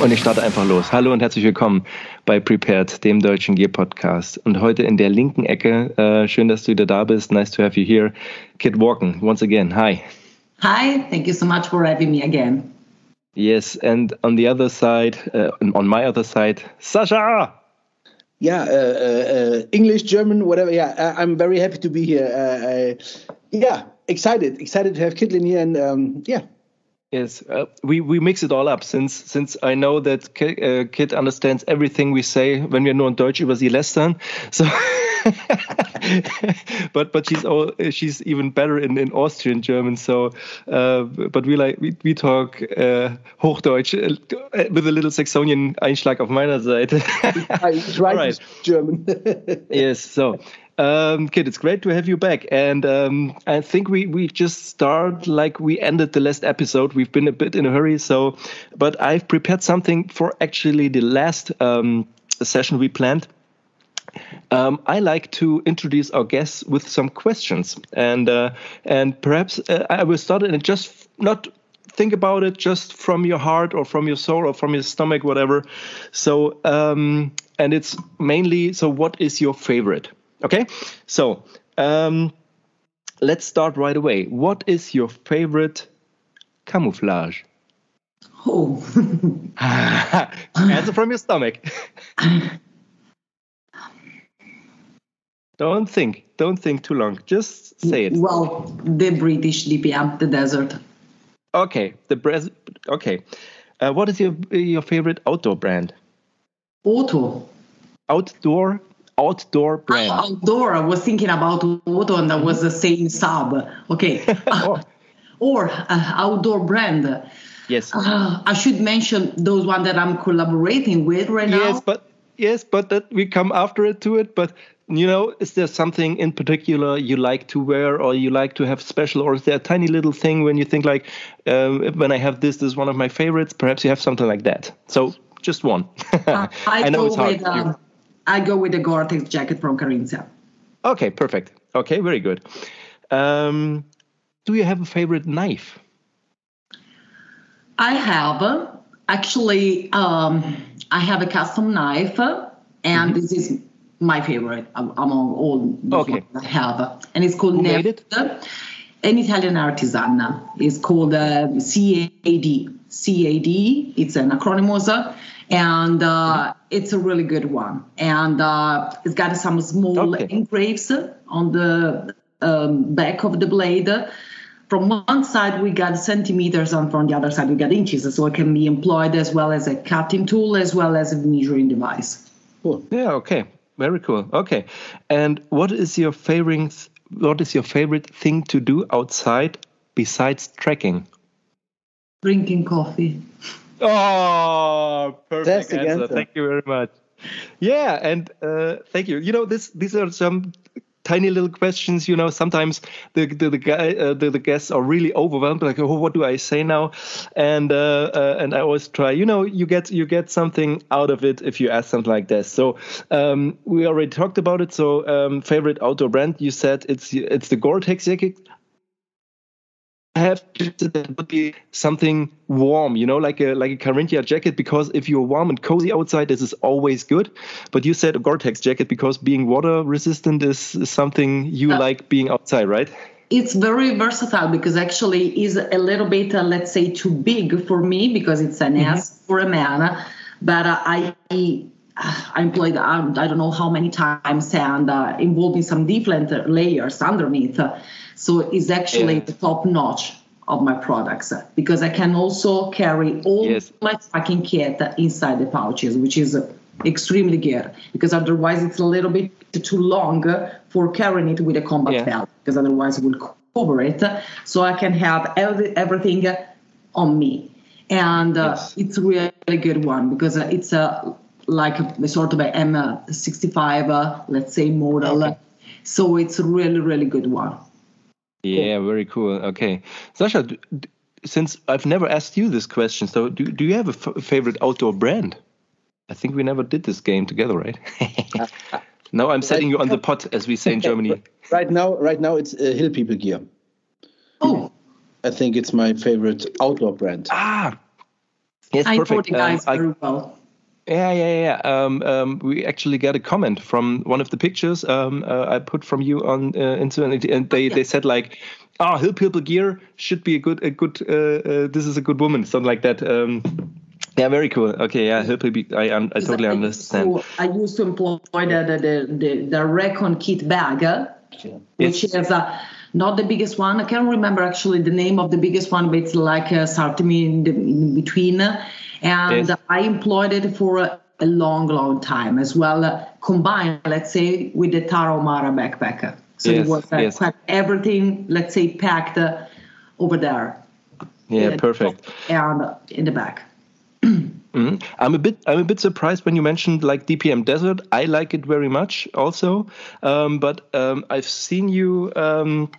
Und ich starte einfach los. Hallo und herzlich willkommen bei Prepared, dem deutschen Gear Podcast. Und heute in der linken Ecke, äh, schön, dass du wieder da bist. Nice to have you here. Kit Walken, once again. Hi. Hi, thank you so much for having me again. Yes, and on the other side, uh, on my other side, Sasha. Yeah, uh, uh, English, German, whatever. Yeah, I'm very happy to be here. Uh, yeah, excited, excited to have Kitlin here, and um, yeah, Yes, uh, we we mix it all up since since I know that Kyt, uh, Kyt understands everything we say when wir nur in Deutsch über sie lästern. So, but but she's all she's even better in, in Austrian German. So, uh, but we like we, we talk uh, Hochdeutsch uh, with a little Saxonian Einschlag auf meiner Seite. right, German. yes, so um, Kyt, it's great to have you back. And um, I think we, we just start like we ended the last episode. We've been a bit in a hurry. So, but I've prepared something for actually the last um, session we planned. Um, I like to introduce our guests with some questions, and uh, and perhaps uh, I will start and just not think about it just from your heart or from your soul or from your stomach, whatever. So, um, and it's mainly so. What is your favorite? Okay, so um, let's start right away. What is your favorite camouflage? Oh, answer from your stomach. don't think. Don't think too long. Just say it. Well, the British DPM, the desert. Okay, the Bres. Okay, uh, what is your your favorite outdoor brand? Auto. Outdoor outdoor brand. Oh, outdoor. I was thinking about auto, and that was the same sub. Okay. oh. Or uh, outdoor brand. Yes. Uh, I should mention those one that I'm collaborating with right now. Yes, but yes, but that we come after it to it. But you know, is there something in particular you like to wear, or you like to have special, or is there a tiny little thing when you think like, um, when I have this, this is one of my favorites. Perhaps you have something like that. So just one. uh, I, I, know it's hard. With, um, I go with the Gore-Tex jacket from Carinthia. Okay, perfect. Okay, very good. Um, do you have a favorite knife? I have. Actually, um, I have a custom knife, and mm-hmm. this is my favorite among all the okay. I have. And it's called Who Neft, made it? An Italian artisan. It's called uh, CAD. CAD, it's an acronym and uh, it's a really good one. And uh, it's got some small Okay. engraves on the um, back of the blade. From one side, we got centimeters, and from the other side, we got inches. So it can be employed as well as a cutting tool, as well as a measuring device. Cool. Yeah. Okay. Very cool. Okay. And what is your favorite? What is your favorite thing to do outside besides trekking? Drinking coffee. Oh, perfect Fantastic answer. answer. Thank you very much. Yeah, and uh, thank you. You know, this these are some tiny little questions. You know, sometimes the the the, guy, uh, the, the guests are really overwhelmed. Like, oh, what do I say now? And uh, uh, and I always try. You know, you get you get something out of it if you ask something like this. So um, we already talked about it. So um, favorite outdoor brand? You said it's it's the Gore-Tex jacket. I have that would be something warm, you know, like a like a Carinthia jacket, because if you're warm and cozy outside, this is always good. But you said a Gore-Tex jacket because being water resistant is, is something you Uh, like being outside, right? It's very versatile because actually is a little bit, uh, let's say, too big for me because it's an S for a man. But uh, I I employed um, I don't know how many times and uh, involved in some different layers underneath. So it's actually Yeah. the top notch of my products because I can also carry all Yes. my tracking kit inside the pouches, which is extremely good because otherwise it's a little bit too long for carrying it with a combat Yeah. belt because otherwise it will cover it. So I can have every, everything on me. And uh, Yes. it's a really good one because uh, it's a like a, sort of a M65, uh, let's say, model. Okay. So it's really, really good one. Yeah, very cool. Okay, Sascha, d- d- since I've never asked you this question, so do do you have a f- favorite outdoor brand? I think we never did this game together, right? now I'm setting you on the pot, as we say in Germany. Right now, right now it's uh, Hill People gear. Oh, I think it's my favorite outdoor brand. Ah, Yes, I know perfect. the guys Um, I- very well. Yeah, yeah, yeah. Um, um, we actually got a comment from one of the pictures um, uh, I put from you on uh, internet, and they, they said like, "Ah, Hill People Gear should be a good, a good. Uh, uh, this is a good woman, something like that." Um, yeah, very cool. Okay, yeah, Hill People. I, un- I totally I understand. To, I used to employ the the the, the, the Recon kit bag, uh, which Yes. is uh, not the biggest one. I can't remember actually the name of the biggest one, but it's like a Sartimi in, the, in between. And Yes. I employed it for a, a long, long time as well, uh, combined, let's say, with the Tarahumara backpack. So Yes, it was uh, yes. quite everything, let's say, packed uh, over there. Yeah, Uh, perfect. And uh, in the back. Mhm. I'm a bit I'm a bit surprised when you mentioned like DPM Desert. I like it very much also, um, but um, I've seen you um,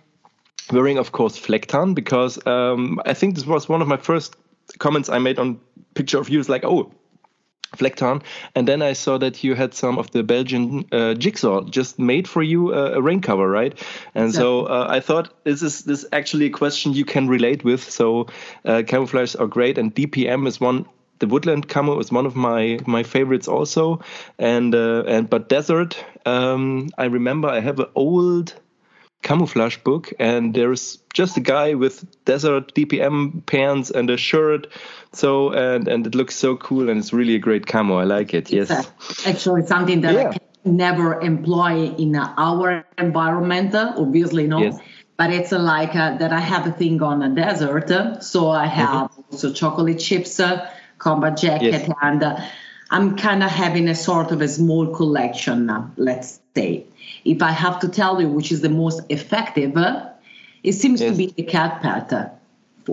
wearing, of course, Flecktarn because um, I think this was one of my first comments I made on picture of you. Is like, oh. Flecktarn, and then I saw that you had some of the Belgian uh, jigsaw just made for you uh, a rain cover, right? And so uh, I thought this is this is actually a question you can relate with. So uh, camouflage are great, and DPM is one the woodland camo is one of my my favorites also and uh, and but desert um, i remember i have an old camouflage book and there's just a guy with desert dpm pants and a shirt so and and it looks so cool and it's really a great camo i like it yes It's, uh, actually something that Yeah. I can never employ in uh, our environment, uh, obviously, no. Yes. But it's like uh, that I have a thing on a desert. so I have also chocolate chips, uh, combat jacket, Mm-hmm. Yes. and uh, I'm kind of having a sort of a small collection, uh, let's say. If I have to tell you which is the most effective, uh, it seems to be the cat pet, uh,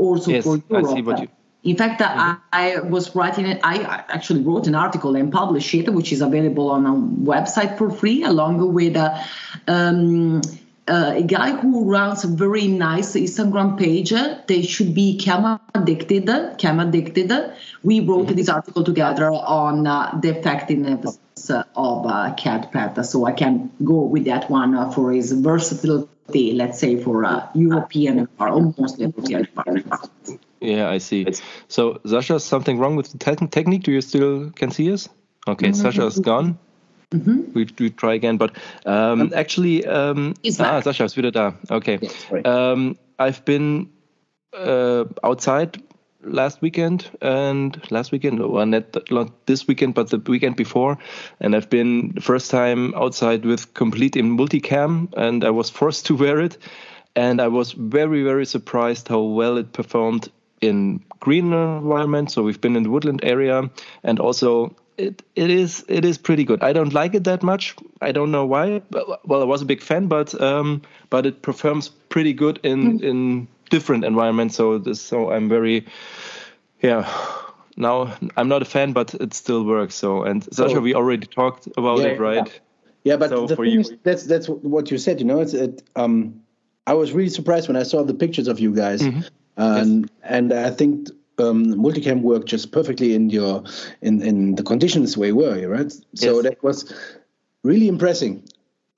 also Yes, for I Europe. see what you- In fact, I, I was writing it. I actually wrote an article and published it, which is available on a website for free, along with a, um, uh, a guy who runs a very nice Instagram page. They should be cam addicted. Cam addicted. We wrote this article together on uh, the effectiveness of uh, CADPAT, so I can go with that one uh, for his versatility. Let's say for uh, European or almost European environment. yeah i see so sascha something wrong with the te- technique do you still can see us okay Sascha is gone we, we try again but um, actually um, ah back. sascha ist wieder da. Okay. Right. um, i've been uh, outside last weekend and last weekend or not, not this weekend but the weekend before. And i've been the first time outside with complete in multicam and i was forced to wear it. And i was very very surprised how well it performed in green environment. So we've been in the woodland area and also it, it is it is pretty good. I don't like it that much. I don't know why. But, well, I was a big fan, but um, but it performs pretty good in in different environments. So this so I'm very yeah. Now I'm not a fan, but it still works. So and Sascha, So- we already talked about Yeah, it, right? Yeah, but So the for thing you- is, that's that's what you said. You know, it's it, um, I was really surprised when I saw the pictures of you guys, Mm-hmm. and and I think um, multicam worked just perfectly in your in in the conditions where you were, right? So Yes. that was really impressive.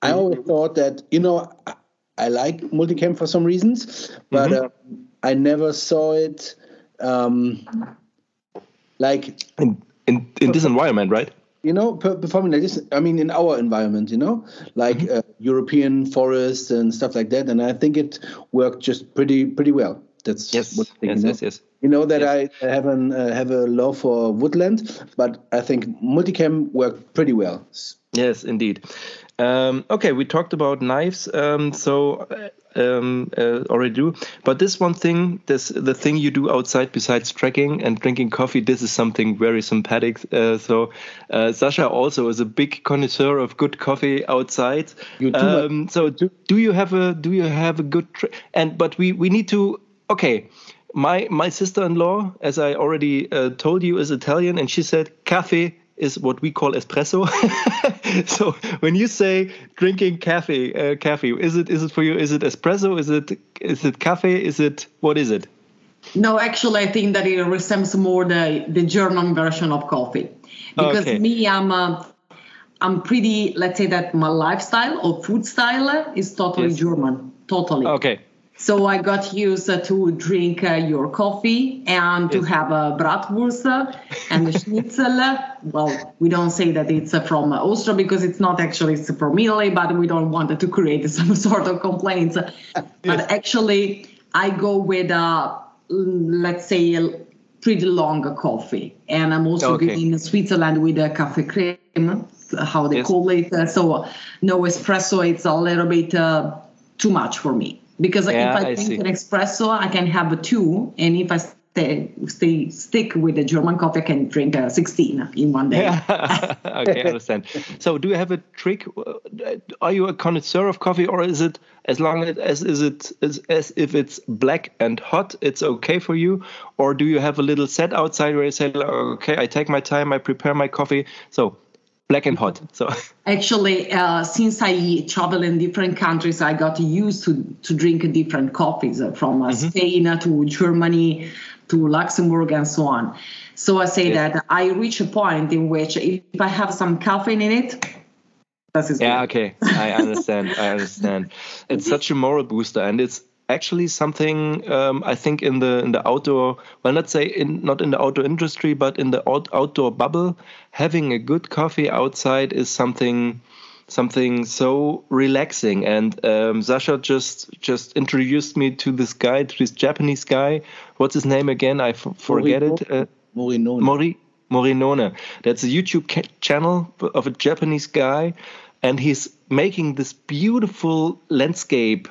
I Mm-hmm. always thought that you know I, I like multicam for some reasons, but Mm-hmm. uh, I never saw it um, like In in, in this environment, right? you know, per- performing like this. I mean, in our environment, you know, like Mm-hmm. uh, European forests and stuff like that. And I think it worked just pretty pretty well. That's Yes, what I think, yes, you know? yes, yes. You know that Yes. I have an uh, have a love for woodland, but I think multicam worked pretty well. Yes, indeed. Um, okay, we talked about knives, um, so uh, um, uh, already do. But this one thing, this the thing you do outside besides trekking and drinking coffee, this is something very sympathetic. Uh, so uh, Sascha also is a big connoisseur of good coffee outside. Um, so do, do you have a do you have a good and but we we need to okay. My my sister-in-law, as I already uh, told you, is Italian, and she said cafe is what we call espresso. so when you say drinking cafe, uh, cafe, is it is it for you? Is it espresso? Is it is it cafe? Is it what is it? No, actually, I think that it resembles more the the German version of coffee, because Okay. me, I'm uh, I'm pretty. Let's say that my lifestyle or food style is totally Yes. German, totally. Okay, So I got used uh, to drink uh, your coffee and to have a bratwurst uh, and a schnitzel. well, we don't say that it's uh, from Austria because it's not actually it's from Italy, but we don't want to create some sort of complaints. But actually, I go with a let's say a pretty long coffee, and I'm also Okay. in Switzerland with a cafe creme, how they Yes. call it. Uh, So no espresso, it's a little bit uh, too much for me because Yeah, if I, I drink an espresso, I can have a two, and if I stay, stay stick with the German coffee, I can drink uh, 16 in one day. Yeah. okay, I understand. So, do you have a trick? Uh, Are you a connoisseur of coffee, or is it as long as is it as, as if it's black and hot, it's okay for you, or do you have a little set outside where you say, okay, I take my time, I prepare my coffee, so black and hot. So, Actually, uh, since I travel in different countries, I got used to, to drink different coffees uh, from uh, Spain uh, to Germany to Luxembourg and so on. So I say that I reach a point in which if I have some caffeine in it, Yeah, good. okay. I understand. I understand. It's such a moral booster, and it's actually something um, I think in the in the outdoor well not say in not in the outdoor industry but in the out, outdoor bubble having a good coffee outside is something something so relaxing and um, Sascha just just introduced me to this guy to this Japanese guy what's his name again I forget it uh, Morino. Mori Morinone. That's a YouTube channel of a Japanese guy, and he's making this beautiful landscape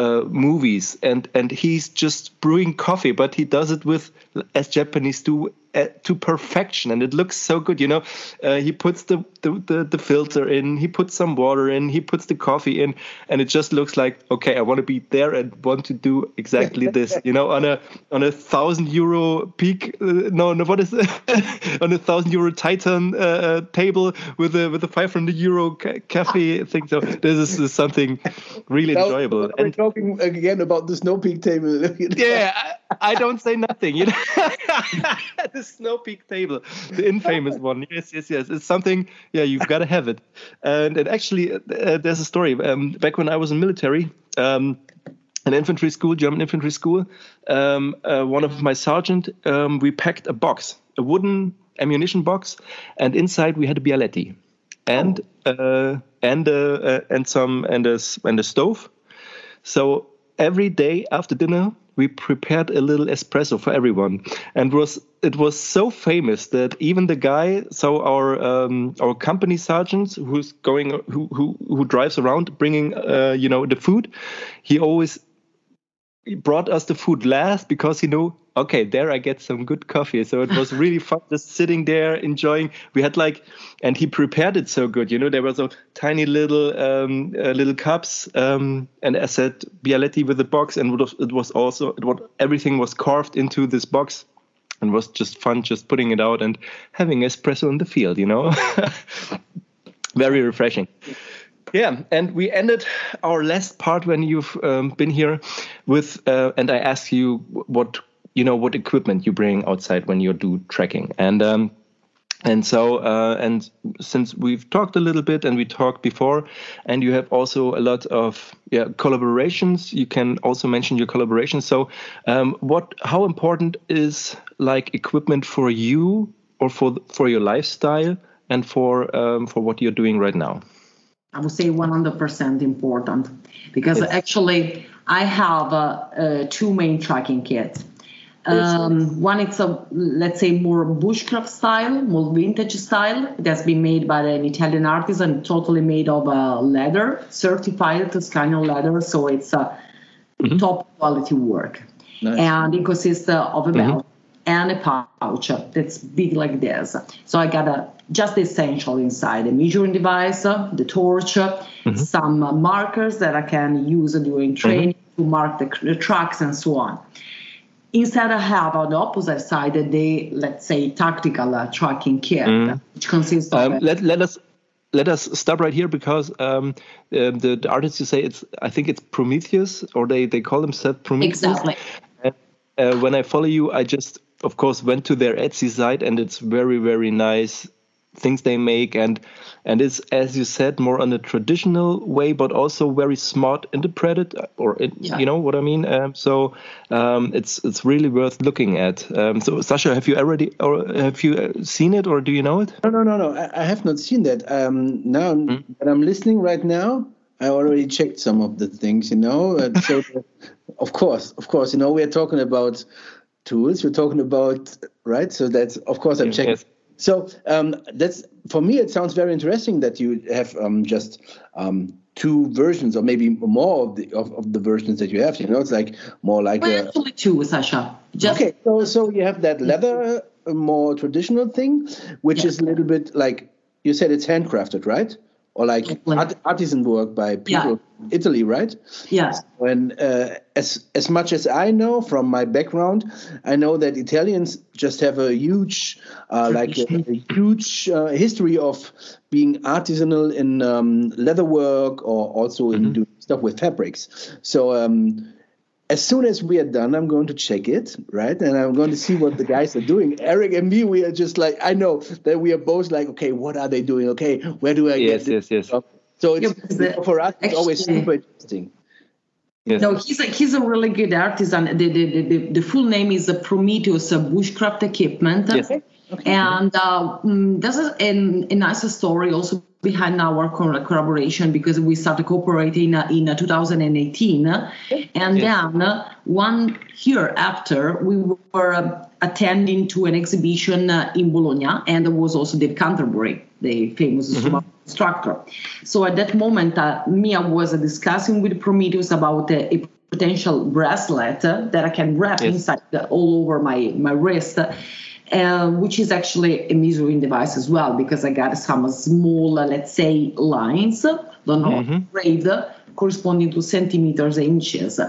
uh, movies, and and he's just brewing coffee, but he does it with as Japanese do uh, to perfection, and it looks so good. You know, uh, he puts the, the the the filter in, he puts some water in, he puts the coffee in, and it just looks like okay, I want to be there and want to do exactly this. You know, on a on a thousand euro peak, uh, no, no, what is it? on a thousand euro Titan uh, uh, table with a with a five hundred euro ca- cafe thing. So this is, is something really Now, enjoyable. We're And talking again about the Snow Peak table. yeah, I, I don't say nothing. You know, the Snow Peak table, the infamous one. Yes, yes, yes. It's something. Yeah, you've got to have it. And and actually, uh, there's a story. Um, back when I was in military. Um, an infantry school, German infantry school. Um, uh, one of my sergeant, um, we packed a box, a wooden ammunition box, and inside we had a Bialetti, and uh, and uh, uh, and some and a and a stove. So every day after dinner, we prepared a little espresso for everyone, and was it was so famous that even the guy, so our um, our company sergeant, who's going, who who who drives around bringing, uh, you know, the food, he always brought us the food last because he knew okay there i get some good coffee. So it was really fun just sitting there enjoying. We had like and he prepared it so good you know there were so tiny little um uh, little cups um and i said bialetti with the box and it was, it was also it was everything was carved into this box and was just fun just putting it out and having espresso in the field you know? Very refreshing. Yeah, and we ended our last part when you've um, been here with, uh, and I asked you what you know what equipment you bring outside when you do trekking, and um, and so uh, and since we've talked a little bit and we talked before, and you have also a lot of yeah collaborations. You can also mention your collaborations. So, um, what how important is like equipment for you or for for your lifestyle and for um, for what you're doing right now? I would say 100% important because Yes. actually I have uh, uh, two main tracking kits. Um, one it's a let's say more bushcraft style, more vintage style. That's been made by an Italian artisan, totally made of uh, leather, certified Toscano leather, so it's a top quality work. Nice. And it consists uh, of a belt and a pouch that's big like this. So I got a just the essential inside: a measuring device, uh, the torch, uh, some uh, markers that I can use during training to mark the, the tracks and so on. Instead, I have on the opposite side the let's say tactical uh, tracking kit, which consists of Um, let let us let us stop right here because um, um, the, the artists you say it's I think it's Prometheus or they they call themselves Prometheus. exactly. And, uh, when I follow you, I just of course went to their Etsy site and it's very very nice things they make, and and it's as you said more on a traditional way, but also very smart interpreted, or it, yeah. you know what I mean. Um, so um, it's it's really worth looking at. Um, so Sascha, have you already or have you uh, seen it, or do you know it? No, no, no, no. I, I have not seen that. Um, now, mm. but I'm listening right now. I already checked some of the things, you know. so, of course, of course, you know, we are talking about tools. We're talking about right. So that's of course I'm checking. Yes. So um, that's for me. It sounds very interesting that you have um, just um, two versions, or maybe more of the of, of, the versions that you have. You know, it's like more like well, a, actually two, Sascha. Just okay. So so you have that leather, uh, more traditional thing, which yeah. is a little bit like you said. It's handcrafted, right? Or like art, artisan work by people yeah. in Italy, right? Yes. And uh, as as much as I know from my background, I know that Italians just have a huge, uh, like a, a huge uh, history of being artisanal in um, leather work or also in mm-hmm. doing stuff with fabrics. So. Um, as soon as we are done, I'm going to check it, right? And I'm going to see what the guys are doing. Erik and me, we are just like, I know that we are both like, okay, what are they doing? Okay, where do I yes, get yes, yes, yes. So it's yeah, for us, it's actually, always super interesting. Yes. No, he's a, he's a really good artisan. The, the, the, the full name is a Prometheus Bushcraft Equipment. Yes. Okay. And uh, mm, this is a, a nice story also behind our collaboration because we started cooperating in in 2018 and yes. then one year after we were attending to an exhibition in bologna and there was also dave canterbury the famous mm-hmm. instructor so at that moment uh, mia was discussing with prometheus about a, a potential bracelet that i can wrap yes. inside the, all over my, my wrist uh, which is actually a measuring device as well because I got some small, uh, let's say, lines, don't know, mm-hmm. corresponding to centimeters and inches.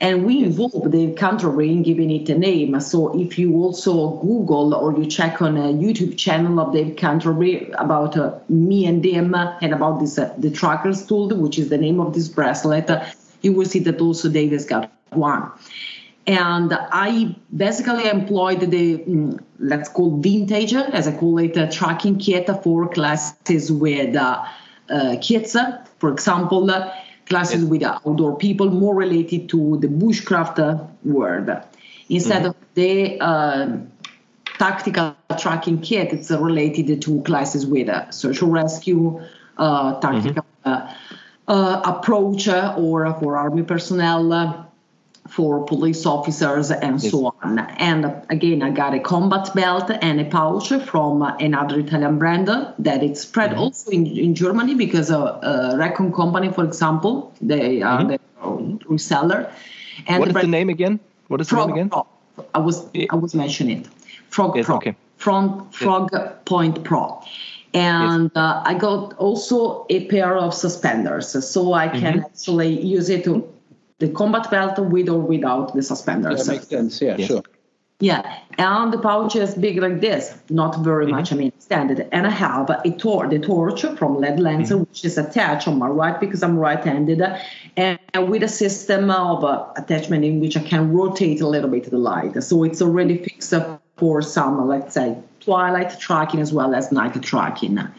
And we involved the country in giving it a name. So if you also Google or you check on a YouTube channel of Dave Canterbury about uh, me and him and about this uh, the trackers tool, which is the name of this bracelet, you will see that also Dave has got one and I basically employed the mm, let's call vintage, as I call it, a tracking kit for classes with uh, uh, kids. For example, classes yes. with outdoor people more related to the bushcraft world. Instead mm-hmm. of the uh, tactical tracking kit, it's related to classes with uh, search and rescue, uh, tactical mm-hmm. Uh, approach, or for army personnel for police officers and yes. so on. And again, I got a combat belt and a pouch from another Italian brand that it's spread mm-hmm. also in, in Germany because a, a Recon company, for example, they are mm-hmm. the reseller. And what the is the name again? What is Frog the name again? Pro. I was I was mentioning it. Frog yes, Pro. Okay. Frog, Frog yes. Point Pro. And uh, I got also a pair of suspenders, so I can mm-hmm. actually use it to the combat belt with or without the suspenders. That makes sense. Yeah, yes. sure. Yeah, and the pouch is big like this, not very mm-hmm. much, I mean, standard. And I have a tor- the torch from LED Lenser, mm-hmm. which is attached on my right because I'm right-handed, and with a system of uh, attachment in which I can rotate a little bit the light. So it's already fixed up for some, let's say, twilight tracking as well as night tracking. Nice.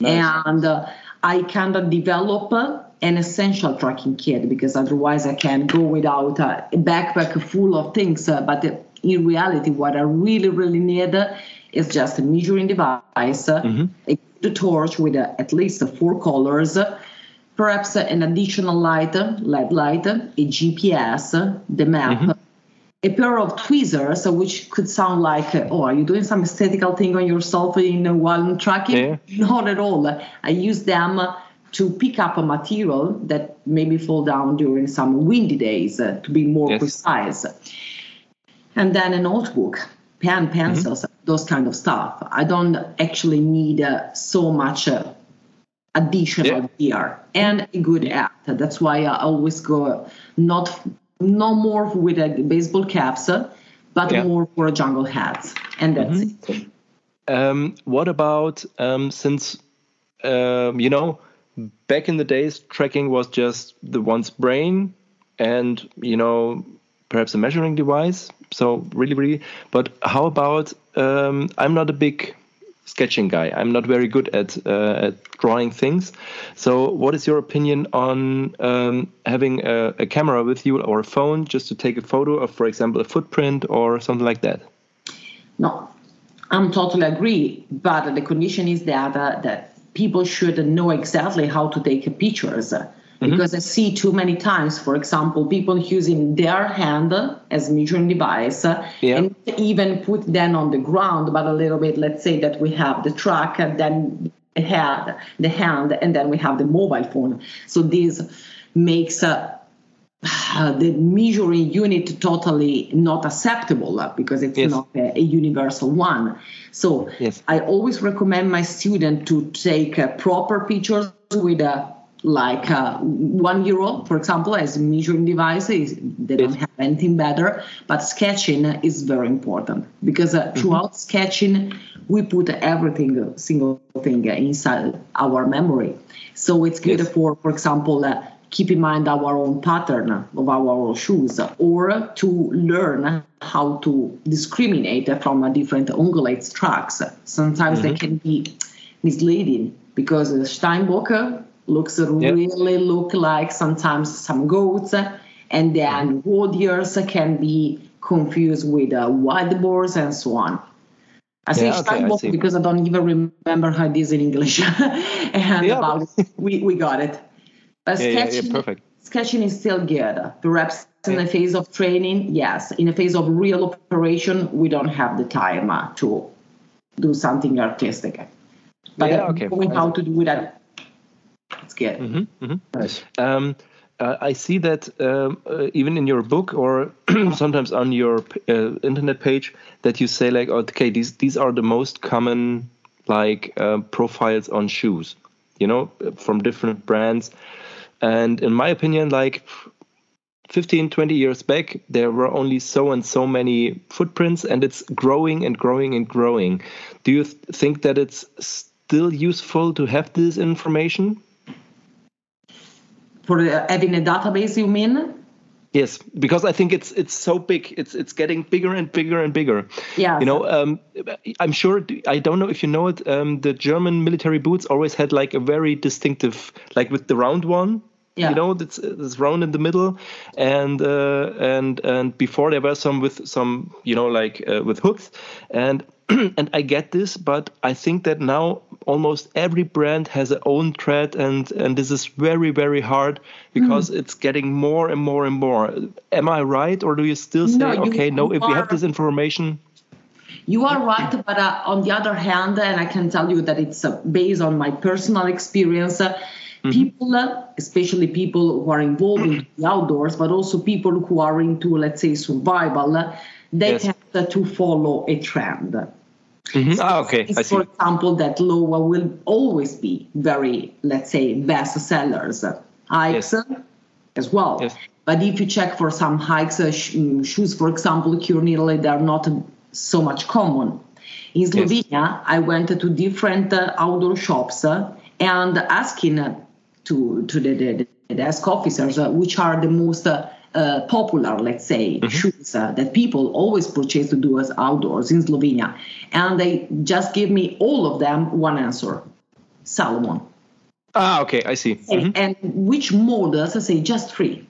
And uh, I kind of develop an essential tracking kit because otherwise I can go without a backpack full of things. Uh, but in reality, what I really, really need is just a measuring device, mm-hmm. a torch with uh, at least four colors, perhaps an additional light, LED light, a GPS, the map. Mm-hmm. A pair of tweezers, which could sound like, oh, are you doing some aesthetical thing on yourself in while tracking? Yeah. Not at all. I use them to pick up a material that maybe fall down during some windy days uh, to be more yes. precise and then a notebook pen pencils mm-hmm. those kind of stuff i don't actually need uh, so much uh, additional yeah. gear and a good hat that's why i always go not no more with a baseball caps but yeah. more for a jungle hats and that's mm-hmm. it um, what about um, since um, you know back in the days, tracking was just the one's brain and, you know, perhaps a measuring device. So really, really. But how about? Um, I'm not a big sketching guy. I'm not very good at, uh, at drawing things. So, what is your opinion on um, having a, a, camera with you or a phone just to take a photo of, for example, a footprint or something like that? No, I'm totally agree. But the condition is that uh, that people should know exactly how to take pictures. Mm-hmm. Because I see too many times, for example, people using their hand as measuring device yeah. and even put them on the ground, but a little bit, let's say that we have the truck and then the head, the hand, and then we have the mobile phone. So this makes uh, the measuring unit totally not acceptable because it's yes. not a, a, universal one. So yes. I always recommend my student to take uh, proper pictures with a like uh, one euro, for example, as measuring devices. They don't have anything better, but sketching is very important because uh, mm-hmm. throughout mm-hmm. sketching, we put everything, single thing inside our memory. So it's good yes. for, for example, uh, keep in mind our own pattern of our own shoes or to learn how to discriminate from different ungulate tracks. Sometimes mm-hmm. they can be misleading because Steinbock looks yep. really look like sometimes some goats and then warriors can be confused with uh, wild boars and so on. I say yeah, okay, because I don't even remember how it is in English. and yeah. about we, we got it. But yeah, sketching, yeah, perfect. sketching is still good. Perhaps in the phase of training, yes. In a phase of real operation, we don't have the time uh, to do something artistic. But yeah, okay. knowing how to do that it's good. Mm-hmm, mm-hmm. Nice. Um, uh, I see that um, uh, even in your book or sometimes on your uh, internet page that you say like, okay, these these are the most common like uh, profiles on shoes, you know, from different brands. And in my opinion, like 15, 20 years back, there were only so and so many footprints, and it's growing and growing and growing. Do you th- think that it's still useful to have this information? for uh, having a database you mean yes because i think it's it's so big it's it's getting bigger and bigger and bigger. Yeah. You know um, i'm sure i don't know if you know it um, the german military boots always had like a very distinctive like with the round one yeah. you know it's, it's round in the middle. And uh, and and before there were some with some you know like uh, with hooks. And and I get this, but I think that now almost every brand has their own thread, and and this is very very hard because mm. it's getting more and more and more. Am I right, or do you still say, no, okay, no, if we have this information? You are right, but uh, on the other hand, and I can tell you that it's uh, based on my personal experience. Uh, mm-hmm. People, uh, especially people who are involved in the outdoors, but also people who are into, let's say, survival, uh, they yes. tend to follow a trend. Mm-hmm. So ah, okay. For example, that Lowa will always be very, let's say, best sellers. Haix yes. as well. Yes. But if you check for some Haix, uh, sh- mm, shoes, for example, here in Italy, they're not so much common. In Slovenia, yes. I went to different uh, outdoor shops uh, and asking uh, to to the, the, the desk officers uh, which are the most uh, uh, popular, let's say, mm-hmm. shoes uh, that people always purchase to do as outdoors in Slovenia. And they just give me all of them one answer Salomon. Ah, okay, I see. Mm-hmm. And, which models? I say just three.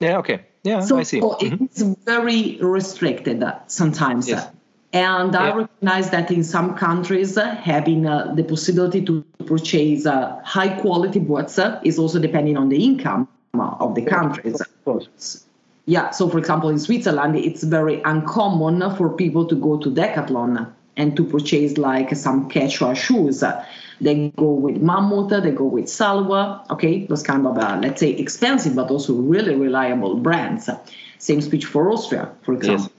Yeah, okay. Yeah, so, I see. So mm-hmm. it's very restricted uh, sometimes. Yes. And I recognize that in some countries, uh, having uh, the possibility to purchase uh, high quality boots is also depending on the income of the countries. Yeah, so for example, in Switzerland, it's very uncommon for people to go to Decathlon and to purchase like some casual shoes. They go with Mammut, they go with Salewa, okay, those kind of, uh, let's say, expensive but also really reliable brands. Same speech for Austria, for example. Yes.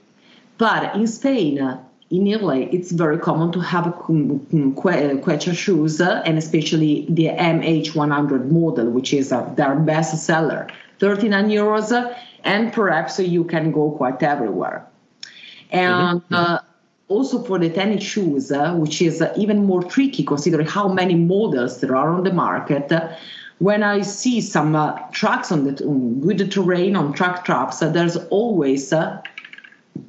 But in Spain, in Italy, it's very common to have Quechua shoes, and especially the MH100 model, which is uh, their best seller, 39 euros, and perhaps you can go quite everywhere. And mm-hmm. uh, also for the tennis shoes, uh, which is uh, even more tricky considering how many models there are on the market. when I see some uh, tracks on the um, good terrain on track traps, uh, there's always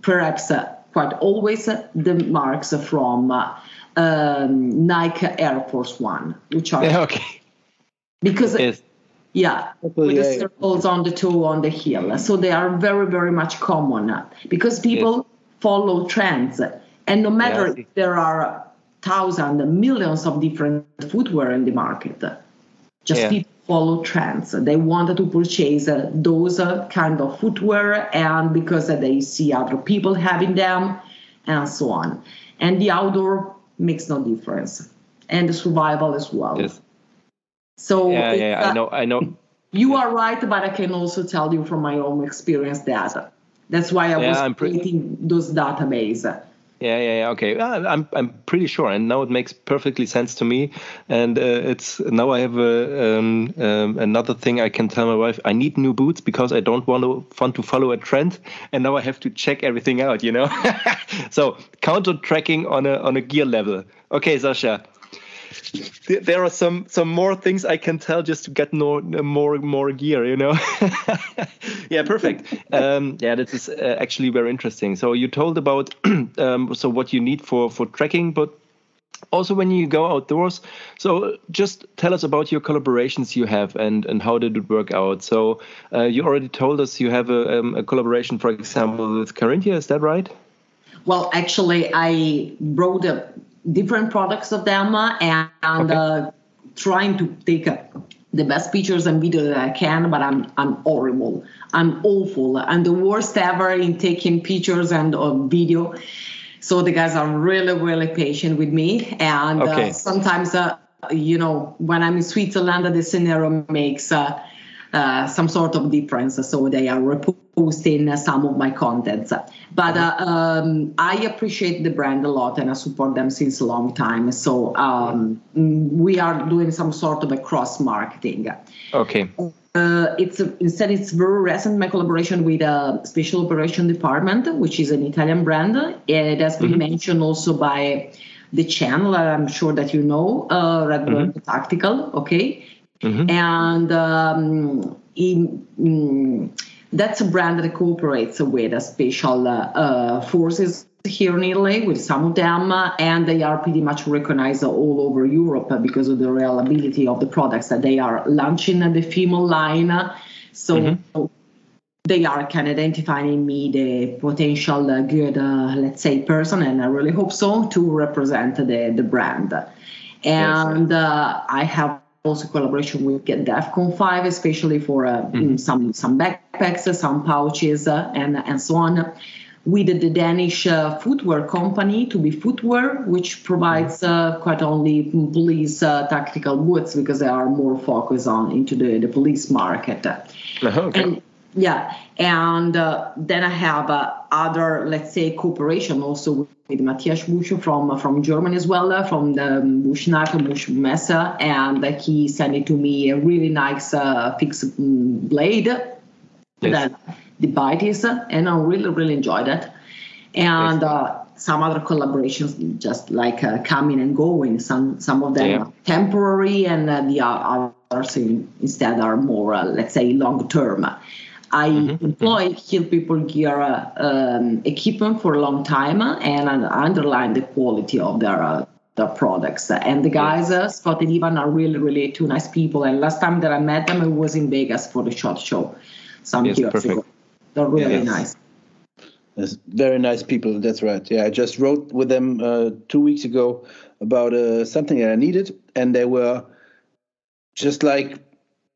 perhaps quite always the marks from uh, um, Nike Air Force One, which are okay. Because Yes. Yeah, with the circles on the toe on the heel. So they are very, very much common because people follow trends. And no matter if there are thousands, millions of different footwear in the market, just people follow trends. They want to purchase uh, those uh, kind of footwear and because uh, they see other people having them and so on. And the outdoor makes no difference. And the survival as well. Yes. So Yeah, yeah, I uh, know, I know. you are right, but I can also tell you from my own experience that that's why I Yeah, was I'm pre- creating those database. Yeah, yeah, yeah. Okay, Uh, I'm I'm pretty sure, and now it makes perfectly sense to me. And uh, it's now I have a, um, um, another thing I can tell my wife. I need new boots because I don't want to want to follow a trend, and now I have to check everything out. You know, so counter tracking on a on a gear level. Okay, Sascha. There- are some some more things I can tell just to get more more more gear, you know. yeah, perfect. Um, yeah, this is uh, actually very interesting. So you told about um, so what you need for for tracking, but also when you go outdoors. So just tell us about your collaborations you have and and how did it work out. So uh, you already told us you have a, um, a collaboration, for example, with Carinthia. Is that right? Well, actually, I wrote uh, different products of them and, and Okay. uh, trying to take uh, the best pictures and video that I can, but I'm I'm horrible. I'm awful. I'm the worst ever in taking pictures and uh, video. So the guys are really, really patient with me, and Okay. uh, sometimes, uh, you know, when I'm in Switzerland, the scenario makes. Uh, uh, some sort of difference, so they are reposting some of my contents. But uh, um, I appreciate the brand a lot, and I support them since a long time. So um, we are doing some sort of a cross marketing. Okay. Uh, it's instead it's very recent my collaboration with a special operation department, which is an Italian brand. It has been mentioned also by the channel. I'm sure that you know uh, Red Bull Tactical. Okay, and um, in, mm, that's a brand that cooperates with a special uh, uh, forces here in Italy with some of them, uh, and they are pretty much recognized all over Europe because of the reliability of the products that they are launching the female line. So they are kind of identifying me the potential uh, good, uh, let's say, person, and I really hope so to represent the the brand. And uh, I have also collaboration with DEFCON 5, especially for uh, mm, some some backpacks, uh, some pouches, uh, and and so on. With the Danish uh, footwear company, To Be Footwear, which provides uh, quite only police uh, tactical boots because they are more focused on into the, the police market. Uh-huh, okay. And yeah, and uh, then I have uh, other, let's say, cooperation also with, with Matthias Busch from from Germany as well, uh, from the Buschnack Busch Messe, and uh, he sent it to me a really nice uh, fixed mm, blade Yes. that the bite is, uh, and I really really enjoyed it. And uh, some other collaborations just like uh, coming and going. Some some of them Yeah. are temporary, and uh, the others in, instead are more, uh, let's say, long term. I employ Hill People Gear uh, um, equipment for a long time, and I underline the quality of their uh, their products. And the guys, uh, Scott and Evan, are really, really two nice people. And last time that I met them, I was in Vegas for the shot show some Yes, years perfect. ago. They're really Yes. nice. Yes, very nice people. That's right. Yeah, I just wrote with them uh, two weeks ago about uh, something that I needed, and they were just like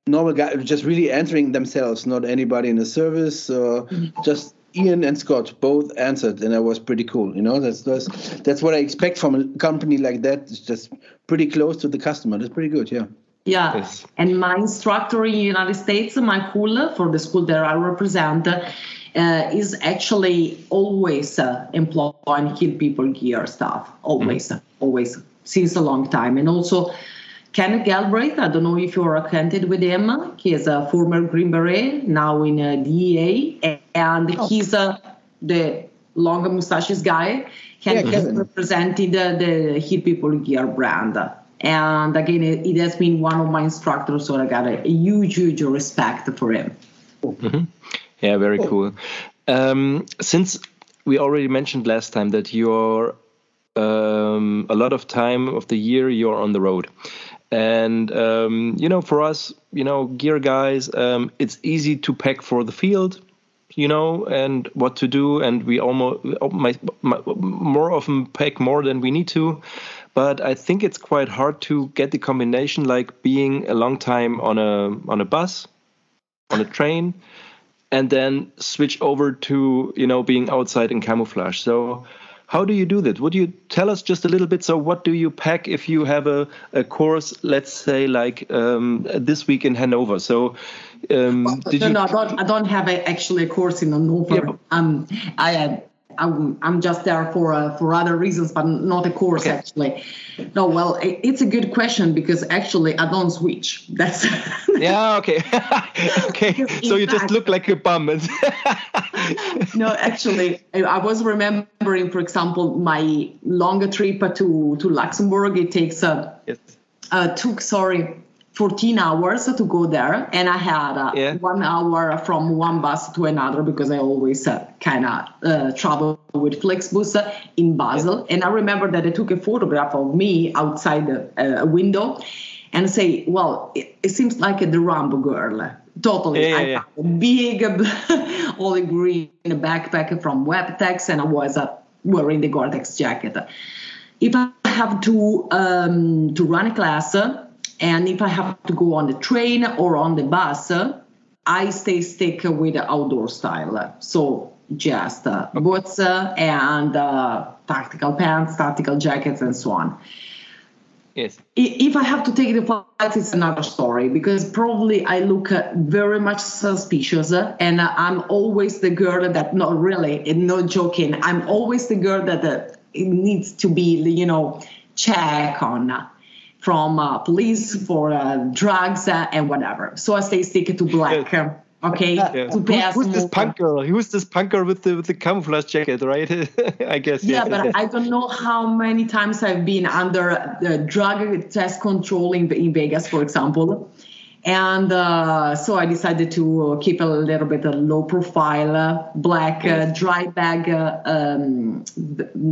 normal guys, just really answering themselves, not anybody in the service. Uh, Just Evan and Scott both answered, and that was pretty cool. You know, that's that's that's what I expect from a company like that. It's just pretty close to the customer. That's pretty good. Yeah. Yeah, Yes. and my instructor in the United States, my cool for the school that I represent, uh, is actually always uh, employing Hill People Gear stuff. Always, always, since a long time. And also, Kenneth Galbraith, I don't know if you're acquainted with him. He is a former Green Beret, now in uh, DEA, and he's uh, the long mustaches guy. Kenneth Yeah, is Kevin. the, the Hill People Gear brand. And again, it, it has been one of my instructors, so I got a, a huge, huge respect for him. Yeah, very cool. Um, since we already mentioned last time that you're um, a lot of time of the year you're on the road. And um, you know, for us, you know, gear guys, um, it's easy to pack for the field, you know, and what to do. And we almost my, my, more often pack more than we need to. But I think it's quite hard to get the combination, like being a long time on a on a bus, on a train, and then switch over to you know being outside in camouflage. So how do you do that? Would you tell us just a little bit? So, what do you pack if you have a, a course, let's say, like um, this week in Hanover? So, um, no, you... no, I don't, I don't have a, actually a course in Hanover. Yeah. Um, I, I'm, I'm just there for uh, for other reasons, but not a course okay. actually. No, well, it's a good question because actually I don't switch. That's yeah, okay, okay. So you fact, just look like a bum. no, actually, I was remembering, for example, my longer trip to to Luxembourg. It takes uh, yes. uh took sorry 14 hours to go there and i had uh, yeah. one hour from one bus to another because i always uh, kind of uh, travel with flixbus in basel yeah. and i remember that i took a photograph of me outside a window and say well it, it seems like the rambo girl totally yeah, yeah, yeah. big olive green backpack from webtex and i was uh, wearing the gore-tex jacket if i have to um, to run a class and if I have to go on the train or on the bus, I stay stick with the outdoor style. So just uh, boots and uh, tactical pants, tactical jackets, and so on. Yes. If I have to take the flight, it's another story because probably I look uh, very much suspicious, uh, and uh, I'm always the girl that, not really, no joking, I'm always the girl that uh, needs to be, you know, check on from uh, police for uh, drugs uh, and whatever. So I stay stick to black. Yes. Okay. Yeah. Who, who's this punk girl? Who's this punk girl with the with the camouflage jacket, right? I guess. Yeah, but I don't know how many times I've been under the drug test control in, in Vegas, for example and uh, so I decided to keep a little bit of low profile, uh, black uh, dry bag, uh, um,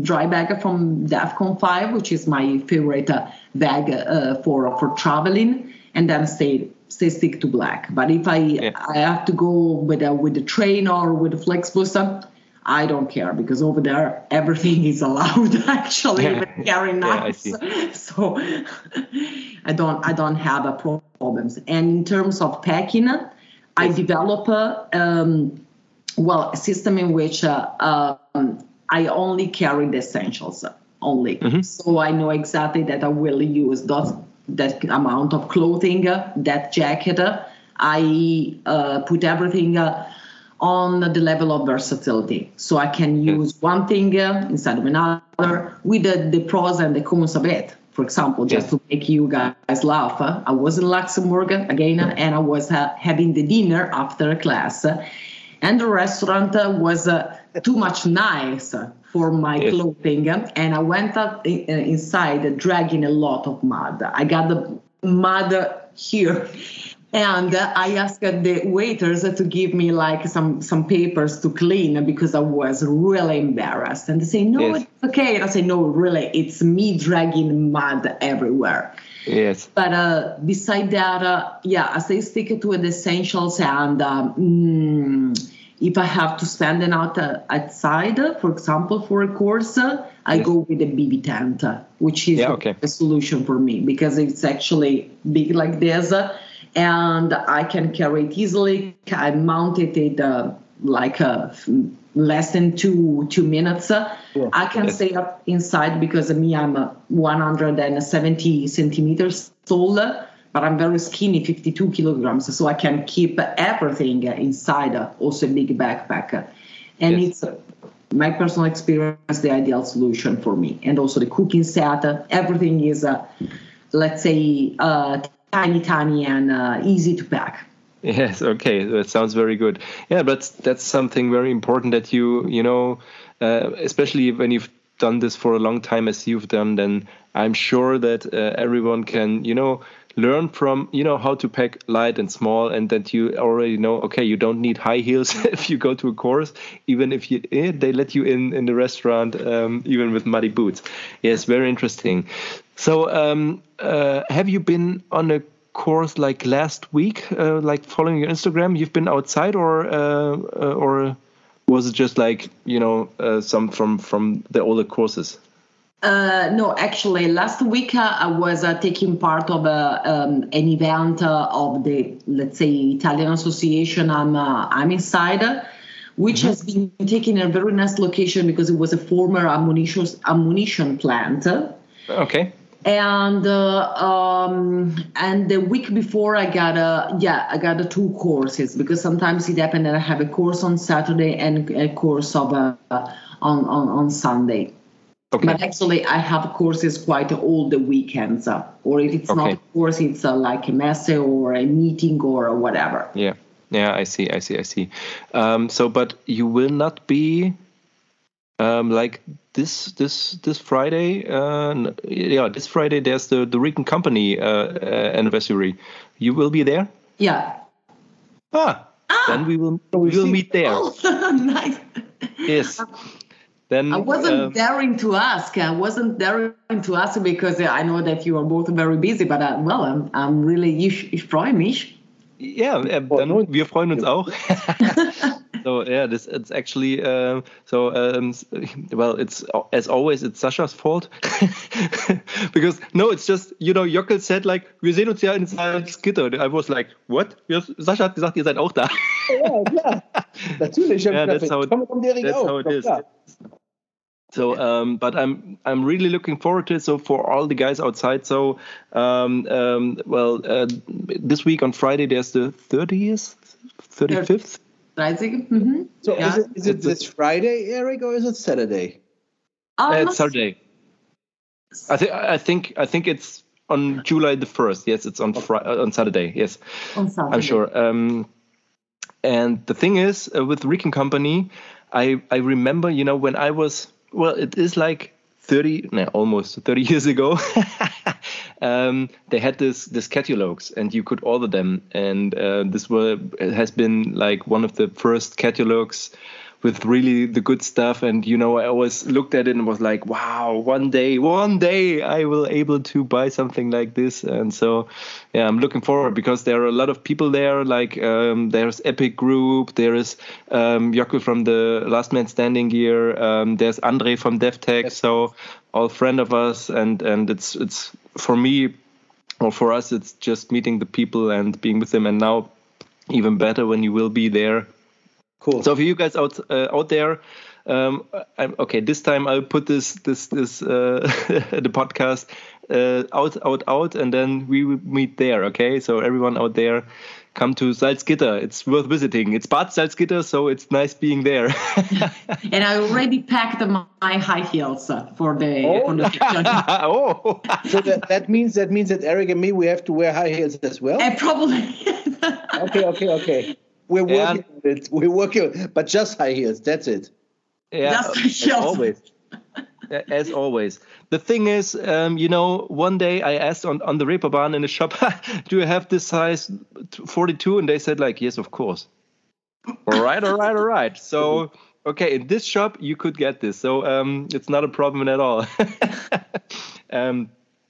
dry bag from DEFCON 5, which is my favorite uh, bag uh, for for traveling, and then stay stay stick to black. But if I yeah. I have to go with a, with the train or with the FlixBus, I don't care because over there everything is allowed actually yeah. carry knives. Yeah, so I don't I don't have a problems. And in terms of packing, yes. I develop a um, well a system in which uh, um, I only carry the essentials only. Mm-hmm. So I know exactly that I will use that that amount of clothing, that jacket. I uh, put everything. Uh, on the level of versatility. So I can use yes. one thing instead of another with the, the pros and the cons of it. For example, just yes. to make you guys laugh, I was in Luxembourg again and I was uh, having the dinner after class. And the restaurant was uh, too much nice for my yes. clothing. And I went up inside dragging a lot of mud. I got the mud here and I asked the waiters to give me like some some papers to clean because I was really embarrassed. And they say, "No, yes. it's okay." And I say, "No, really, it's me dragging mud everywhere." Yes. But uh, beside that, uh, yeah, I say stick to the essentials, and um, mm, if I have to spend an out uh, outside, for example, for a course, uh, I yes. go with a BB tent, which is yeah, okay. a solution for me because it's actually big like this and I can carry it easily. I mounted it uh, like uh, less than two two minutes. Yeah. I can yes. stay up inside because of me I'm uh, 170 centimeters tall, but I'm very skinny, 52 kilograms, so I can keep everything inside. Uh, also a big backpack, and yes. it's my personal experience the ideal solution for me. And also the cooking set, everything is. Uh, let's say uh, tiny, tiny, and uh, easy to pack. Yes. Okay. That sounds very good. Yeah, but that's something very important that you you know, uh, especially when you've done this for a long time as you've done, then I'm sure that uh, everyone can, you know, learn from you know how to pack light and small and that you already know okay you don't need high heels if you go to a course. Even if you eh, they let you in in the restaurant um, even with muddy boots. Yes very interesting. So um, uh, have you been on a course like last week uh, like following your instagram? You've been outside or uh, or was it just like you know uh, some from from the older courses uh, no, actually, last week uh, I was uh, taking part of a, um, an event uh, of the, let's say, Italian Association. I'm uh, I'm inside, which mm-hmm. has been taken in a very nice location because it was a former ammunition ammunition plant. Okay. And uh, um, and the week before I got a yeah I got a two courses because sometimes it happened that I have a course on Saturday and a course of on, on on Sunday. Okay. But actually, I have courses quite all the weekends, uh, or if it's okay. not a course, it's uh, like a messe or a meeting or whatever. Yeah, yeah, I see, I see, I see. Um, so, but you will not be um, like this this this Friday. Uh, yeah, this Friday there's the the Recon Company uh, uh, anniversary. You will be there. Yeah. Ah. ah then we will we will meet there. Oh, nice. Yes. Then I wasn't uh, daring to ask. I wasn't daring to ask because I know that you are both very busy. But uh, well, I'm, I'm really. Ich, ich freue mich. Yeah, äh, dann, wir freuen uns auch. so yeah, this it's actually uh, so um, well. It's as always, it's Sascha's fault because no, it's just you know Jockel said like wir sehen uns ja in Salzgitter. I was like what? Sascha hat gesagt, ihr seid auch da. ja, klar. Natürlich. Yeah, that's how, it, that's how it is. So, um, but I'm I'm really looking forward to it. So for all the guys outside, so um, um, well, uh, this week on Friday there's the 30th, 35th. Mm-hmm. So yeah. is it is it this Friday, Erik, or is it Saturday? Uh, it's Saturday. I think I think I think it's on July the first. Yes, it's on Fri- uh, on Saturday. Yes, on Saturday. I'm sure. Um, and the thing is, uh, with Recon Company, I I remember, you know, when I was well, it is like 30, no, almost 30 years ago. um, they had this this catalogs, and you could order them, and uh, this were has been like one of the first catalogs with really the good stuff. And you know, I always looked at it and was like, wow, one day, one day I will able to buy something like this. And so, yeah, I'm looking forward because there are a lot of people there. Like um, there's Epic Group, there is um, Yoko from the Last Man Standing gear, um, there's Andre from DevTech. Yes. So all friend of us, and and it's it's for me or for us, it's just meeting the people and being with them. And now even better when you will be there Cool. So for you guys out uh, out there, um, I'm, okay, this time I'll put this this this uh, the podcast uh, out out out, and then we will meet there. Okay, so everyone out there, come to Salzgitter. It's worth visiting. It's Bad Salzgitter, so it's nice being there. and I already packed my high heels for the oh. for the oh, so that, that means that means that Erik and me we have to wear high heels as well. And probably. okay, okay, okay. We're working yeah. it. We're working, but just high heels. That's it. Yeah, as always. as always. The thing is, um, you know, one day I asked on, on the Reeperbahn in the shop, do you have this size 42? And they said, like, yes, of course. all right, all right, all right. So, okay, in this shop, you could get this. So um, it's not a problem at all. um,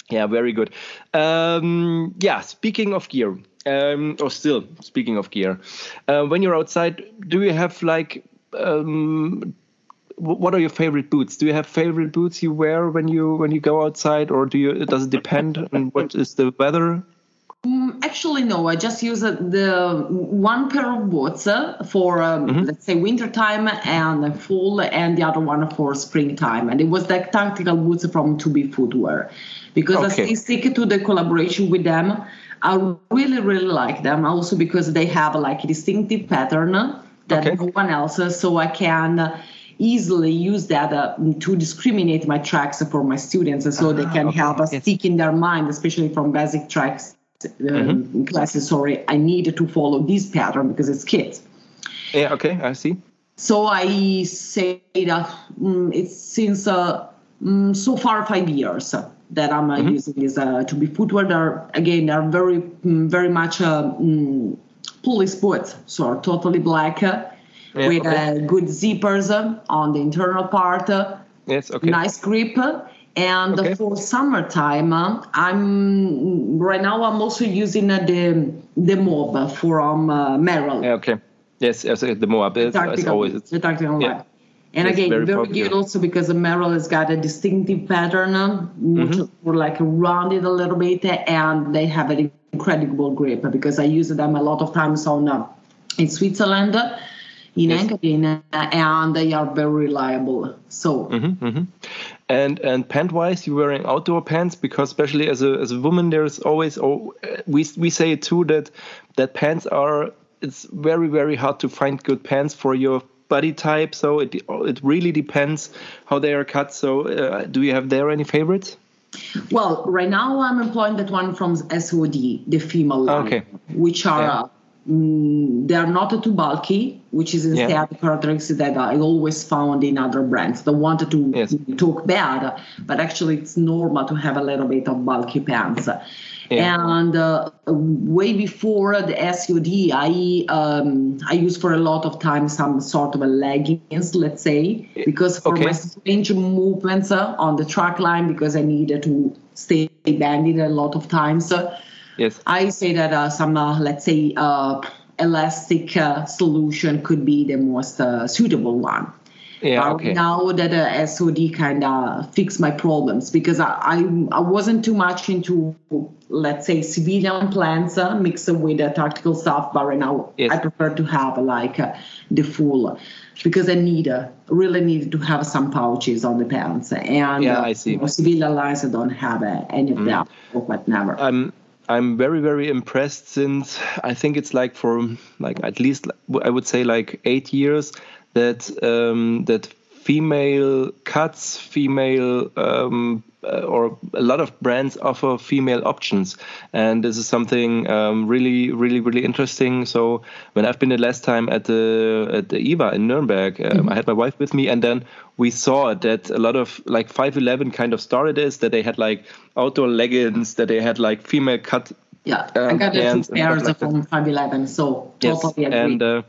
yeah, very good. Um, yeah, speaking of gear, um, or still speaking of gear, uh, when you're outside, do you have like um, what are your favorite boots? Do you have favorite boots you wear when you when you go outside, or do you? Does it depend on what is the weather? Um, actually, no. I just use uh, the one pair of boots uh, for um, mm-hmm. let's say winter time and fall, and the other one for springtime. And it was like tactical boots from To Be Footwear, because okay. I stick to the collaboration with them. I really, really like them also because they have like a distinctive pattern that okay. no one else has. So I can easily use that uh, to discriminate my tracks for my students and so they can okay. have a stick in their mind, especially from basic tracks um, mm-hmm. classes. Sorry, I need to follow this pattern because it's kids. Yeah, okay, I see. So I say that um, it's since uh, um, so far five years that I'm uh, mm-hmm. using is uh, to be footwear. They're again they're very mm, very much uh, police boots, so are totally black uh, yeah, with okay. uh, good zippers uh, on the internal part. Uh, yes, okay. Nice grip. And okay. for summertime, uh, I'm right now. I'm also using the the MOAB from Merrell. okay. Yes, yes, the MOAB. It's, it's always it's, the tactical yeah. And it's again, very, very good also because the Merrell has got a distinctive pattern, mm-hmm. more like rounded a little bit, and they have an incredible grip because I use them a lot of times on uh, in Switzerland, in yes. And they are very reliable. So. Mm-hmm, mm-hmm. And and pant wise, you're wearing outdoor pants because especially as a as a woman, there's always oh, we we say too that that pants are it's very very hard to find good pants for your body type. So it it really depends how they are cut. So uh, do you have there any favorites? Well, right now I'm employing that one from SOD, the female line, okay. which are yeah. mm, they are not too bulky, which is instead yeah. the characteristic that I always found in other brands. Don't want to yes. talk bad, but actually it's normal to have a little bit of bulky pants. Yeah. And uh, way before the SOD, I um, I use for a lot of time some sort of a leggings, let's say, because for okay. my strange movements uh, on the track line, because I needed to stay banded a lot of times. Uh, yes. I say that uh, some, uh, let's say, uh, elastic solution could be the most suitable one. Yeah, okay. Now that uh, SOD kind of fixed my problems because I, I, I wasn't too much into let's say civilian plans uh, mixed with the tactical stuff, but right now yes. I prefer to have like uh, the full because I need uh, really need to have some pouches on the pants and yeah, I see. Civilian lines I don't have uh, any of mm. that, but never. Um, I'm very very impressed since I think it's like for like at least I would say like eight years that um, that female cuts, female um, uh, or a lot of brands offer female options, and this is something um, really, really, really interesting. So when I've been the last time at the at the IWA in Nuremberg, um, mm-hmm. I had my wife with me, and then we saw that a lot of like 511 kind of started this that they had like outdoor leggings, that they had like female cut. Yeah, um, I got two pairs like from 511, so totally yes. agree. And, uh,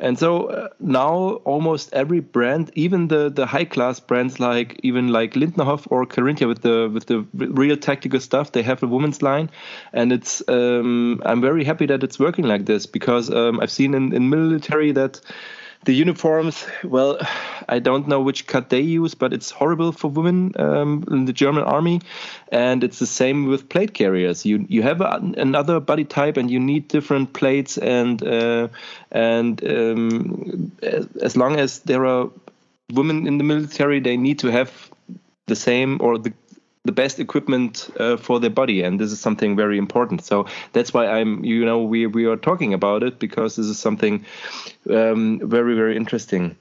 and so uh, now almost every brand, even the the high class brands like even like Lindnerhof or Carinthia with the with the real tactical stuff, they have a women's line, and it's um, I'm very happy that it's working like this because um, I've seen in, in military that the uniforms, well, I don't know which cut they use, but it's horrible for women um, in the German army, and it's the same with plate carriers. You you have a, another body type, and you need different plates, and uh, and um, as long as there are women in the military, they need to have the same or the the best equipment uh, for their body and this is something very important so that's why i'm you know we we are talking about it because this is something um, very very interesting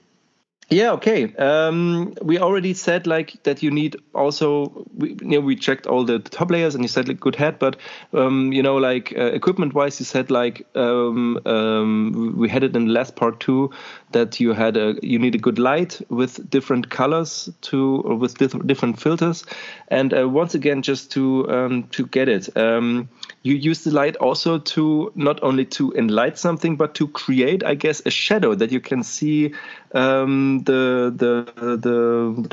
yeah, okay. Um, we already said like that you need also. We, you know, we checked all the, top layers, and you said like good head, but um, you know, like uh, equipment wise, you said like um, um, we had it in the last part too that you had a you need a good light with different colors to or with different filters, and uh, once again, just to um, to get it. Um, you use the light also to not only to enlight something but to create i guess a shadow that you can see um, the the the the,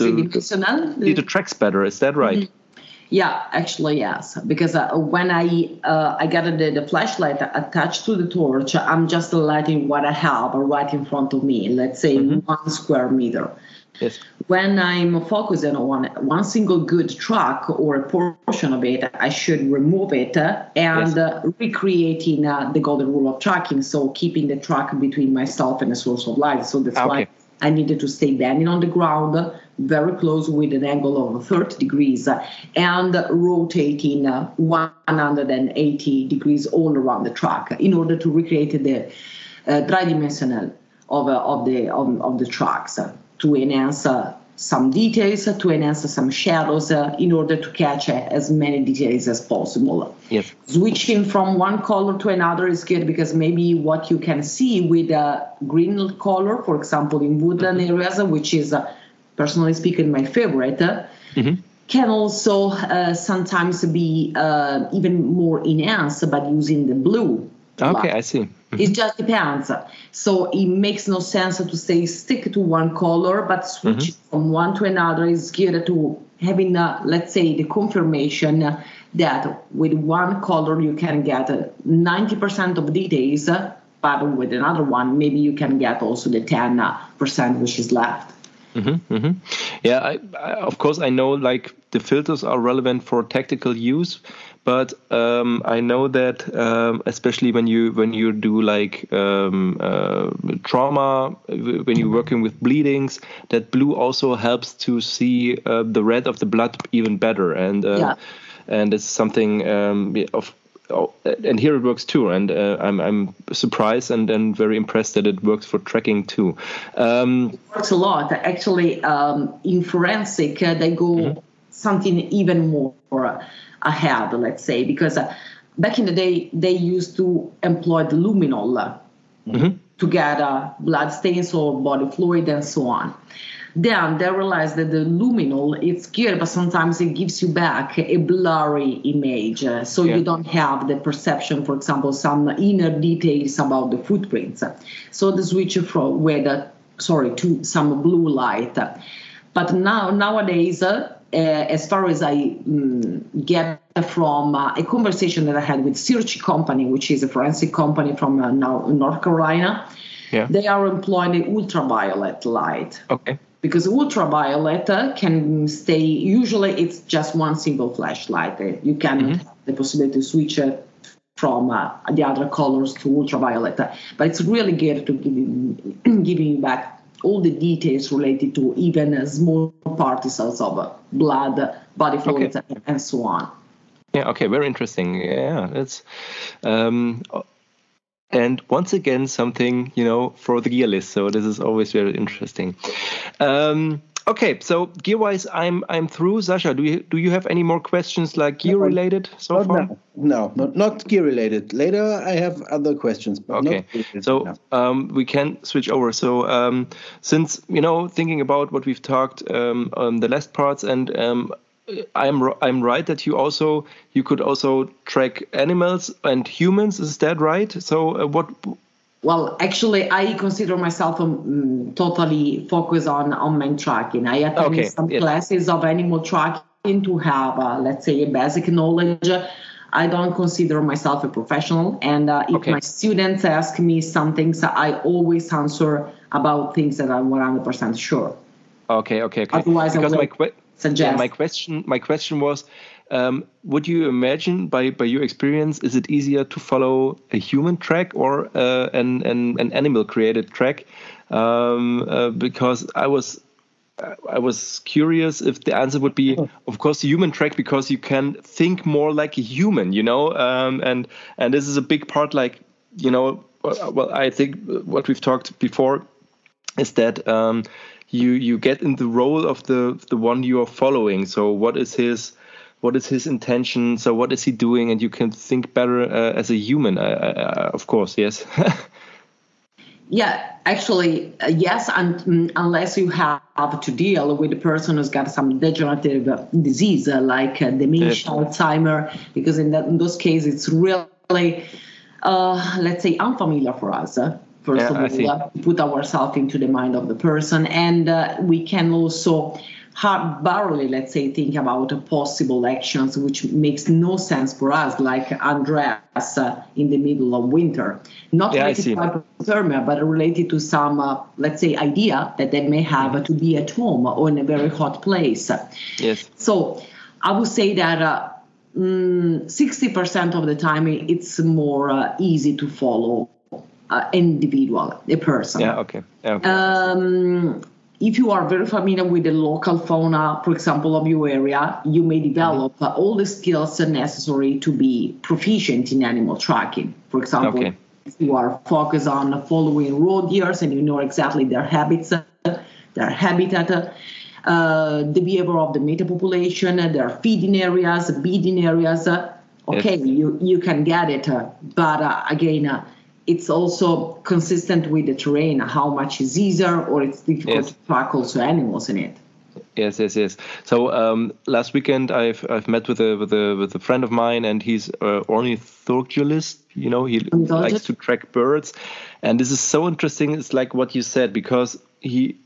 the, the tracks better is that right mm-hmm. Yeah, actually yes. Because uh, when I uh, I got the, the flashlight attached to the torch, I'm just lighting what I have right in front of me. Let's say mm-hmm. one square meter. Yes. When I'm focusing on one single good track or a portion of it, I should remove it and yes. uh, recreating uh, the golden rule of tracking. So keeping the track between myself and the source of light. So that's okay. why I needed to stay bending on the ground very close with an angle of 30 degrees and rotating 180 degrees all around the track in order to recreate the uh, tridimensional of, uh, of the of, of the tracks to enhance uh, some details, to enhance some shadows uh, in order to catch uh, as many details as possible. Yes. Switching from one color to another is good because maybe what you can see with a green color, for example, in woodland mm-hmm. areas, which is, uh, personally speaking, my favorite, uh, mm-hmm. can also uh, sometimes be uh, even more enhanced by using the blue. Okay, I see. Mm-hmm. It just depends. So it makes no sense to say stick to one color, but switch mm-hmm. from one to another is geared to having, uh, let's say, the confirmation that with one color you can get 90% of details, but with another one, maybe you can get also the 10% which is left. Mm-hmm, mm-hmm. Yeah, I, I, of course, I know like the filters are relevant for tactical use, but um, I know that um, especially when you when you do like um, uh, trauma, when you're working with bleedings, that blue also helps to see uh, the red of the blood even better, and uh, yeah. and it's something um, of oh, and here it works too. And uh, I'm I'm surprised and, and very impressed that it works for tracking too. Um, it works a lot. Actually, um, in forensic, uh, they go mm-hmm. something even more ahead. Let's say because uh, back in the day they used to employ the luminol mm-hmm. to get uh, blood stains or body fluid and so on. Then they realized that the luminol it's good, but sometimes it gives you back a blurry image, uh, so yeah. you don't have the perception, for example, some inner details about the footprints. So the switch from where sorry to some blue light. But now nowadays, uh, as far as I um, get from uh, a conversation that I had with Sirchie Company, which is a forensic company from uh, now North Carolina, yeah. they are employing ultraviolet light. Okay because ultraviolet can stay usually it's just one single flashlight you can mm-hmm. have the possibility to switch it from uh, the other colors to ultraviolet but it's really good to giving you back all the details related to even small particles of blood body fluids okay. and so on. Yeah okay very interesting. Yeah it's um, and once again something you know for the gear list so this is always very interesting. Um, okay so gear wise i'm i'm through sascha do you do you have any more questions like gear related so not far now. no not, not gear related later i have other questions okay so um, we can switch over so um, since you know thinking about what we've talked um, on the last parts and um, I'm I'm right that you also you could also track animals and humans. Is that right? So uh, what? Well, actually, I consider myself um, totally focused on on man tracking. I attend okay. some yes. classes of animal tracking to have, uh, let's say, a basic knowledge. I don't consider myself a professional, and uh, if okay. my students ask me some things, I always answer about things that I'm 100% sure. Okay, okay, okay. Otherwise, because I will... my suggest. Yeah, my question, my question was, um, would you imagine, by by your experience, is it easier to follow a human track or uh, an, an an animal created track? Um, uh, because I was I was curious if the answer would be, of course, the human track because you can think more like a human, you know, um, and and this is a big part. Like, you know, well, I think what we've talked before is that um, you you get in the role of the the one you are following. So what is his what is his intention? So what is he doing? And you can think better uh, as a human, uh, uh, of course. Yes. yeah, actually, uh, yes, and um, unless you have to deal with a person who's got some degenerative uh, disease uh, like dementia. Alzheimer, because in, that, in those cases it's really, let's say, unfamiliar for us first yeah, of all, uh, put ourselves into the mind of the person. And uh, we can also hard barely, let's say, think about possible actions which makes no sense for us, like undress uh, in the middle of winter. Not yeah, related to hypothermia, but related to some, uh, let's say, idea that they may have mm-hmm. to be at home or in a very hot place. Yes. So I would say that. Uh, 60% mm, of the time it's more uh, easy to follow uh, individual, a person. Yeah, okay. Yeah, okay. Um, if you are very familiar with the local fauna, for example, of your area, you may develop mm-hmm. all the skills necessary to be proficient in animal tracking. For example, okay. if you are focused on following roe deers and you know exactly their habits, their habitat, uh, the behavior of the meta population, their feeding areas, bedding areas, okay, yes. you, you can get it. but uh, again, uh, it's also consistent with the terrain, how much is easier or it's difficult yes. to track also animals in it. Yes, yes, yes. So um, last weekend, I've I've met with a with a with a friend of mine, and he's an ornithologist. You know, he likes to track birds, and this is so interesting. It's like what you said because he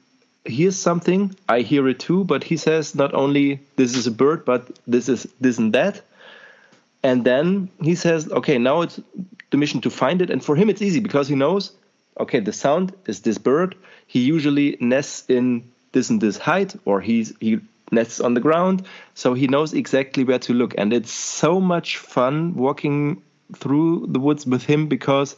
hears something, I hear it too, but he says not only this is a bird, but this is this and that, and then he says, okay, now it's the mission to find it, and for him it's easy because he knows, okay, the sound is this bird. He usually nests in this and this height, or he's he nests on the ground, so he knows exactly where to look. And it's so much fun walking through the woods with him because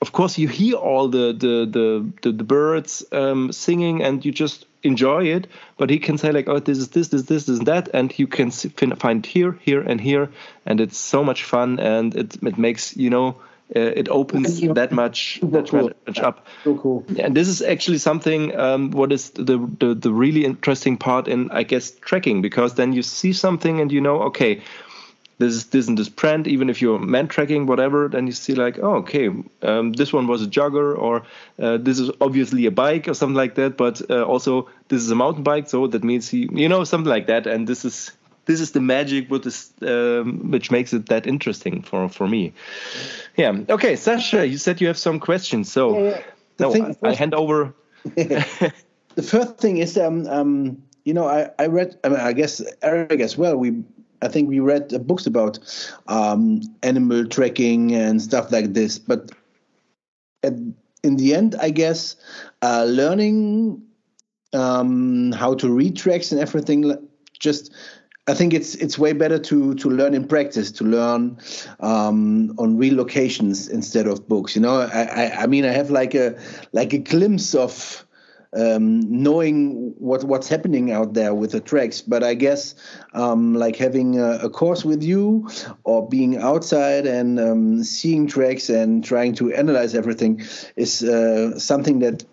of course you hear all the the the the, the birds um, singing and you just enjoy it but he can say like oh this is this this this is that and you can find here here and here and it's so much fun and it it makes you know uh, it opens that much that cool. much up. So cool. And this is actually something. Um, what is the, the the really interesting part in I guess tracking because then you see something and you know okay. This is this and this brand. Even if you're man tracking, whatever, then you see like, oh, okay, um, this one was a jogger, or uh, this is obviously a bike, or something like that. But uh, also, this is a mountain bike, so that means he, you know, something like that. And this is this is the magic what is um, which makes it that interesting for for me yeah okay sascha you said you have some questions so yeah, yeah. no thing, I, I, hand over the first thing is um, um you know i i read I, mean, I guess erik as well we I think we read books about um, animal tracking and stuff like this, but at, in the end, I guess uh, learning um, how to read tracks and everything just I think it's it's way better to to learn in practice, to learn um, on real locations instead of books. You know, I, I, I mean, I have like a like a glimpse of um, knowing what what's happening out there with the tracks. But I guess um, like having a, a, course with you or being outside and um, seeing tracks and trying to analyze everything is uh, something that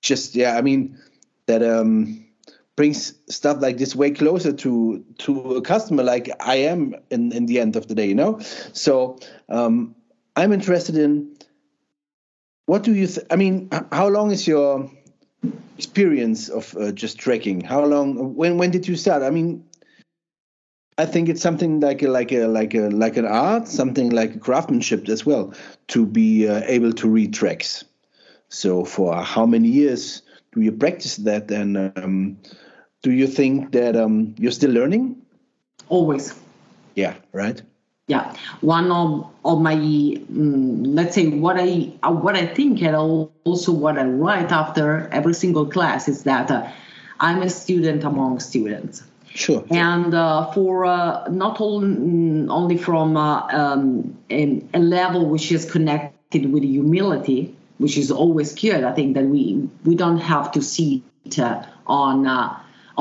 just yeah, I mean that um brings stuff like this way closer to to a customer like I am in in the end of the day, you know. So um, I'm interested in what do you? Th- I mean, how long is your experience of uh, just trekking? How long? When when did you start? I mean, I think it's something like a, like a like a like an art, something like a craftsmanship as well, to be uh, able to read tracks. So for how many years do you practice that? And um, do you think that um, you're still learning? Always. Yeah. Right. Yeah, one of, of my um, let's say what I uh, what I think and also what I write after every single class is that uh, I'm a student among students. Sure. And uh, for uh, not all, mm, only from uh, um, a, a level which is connected with humility, which is always good. I think that we we don't have to see it uh, on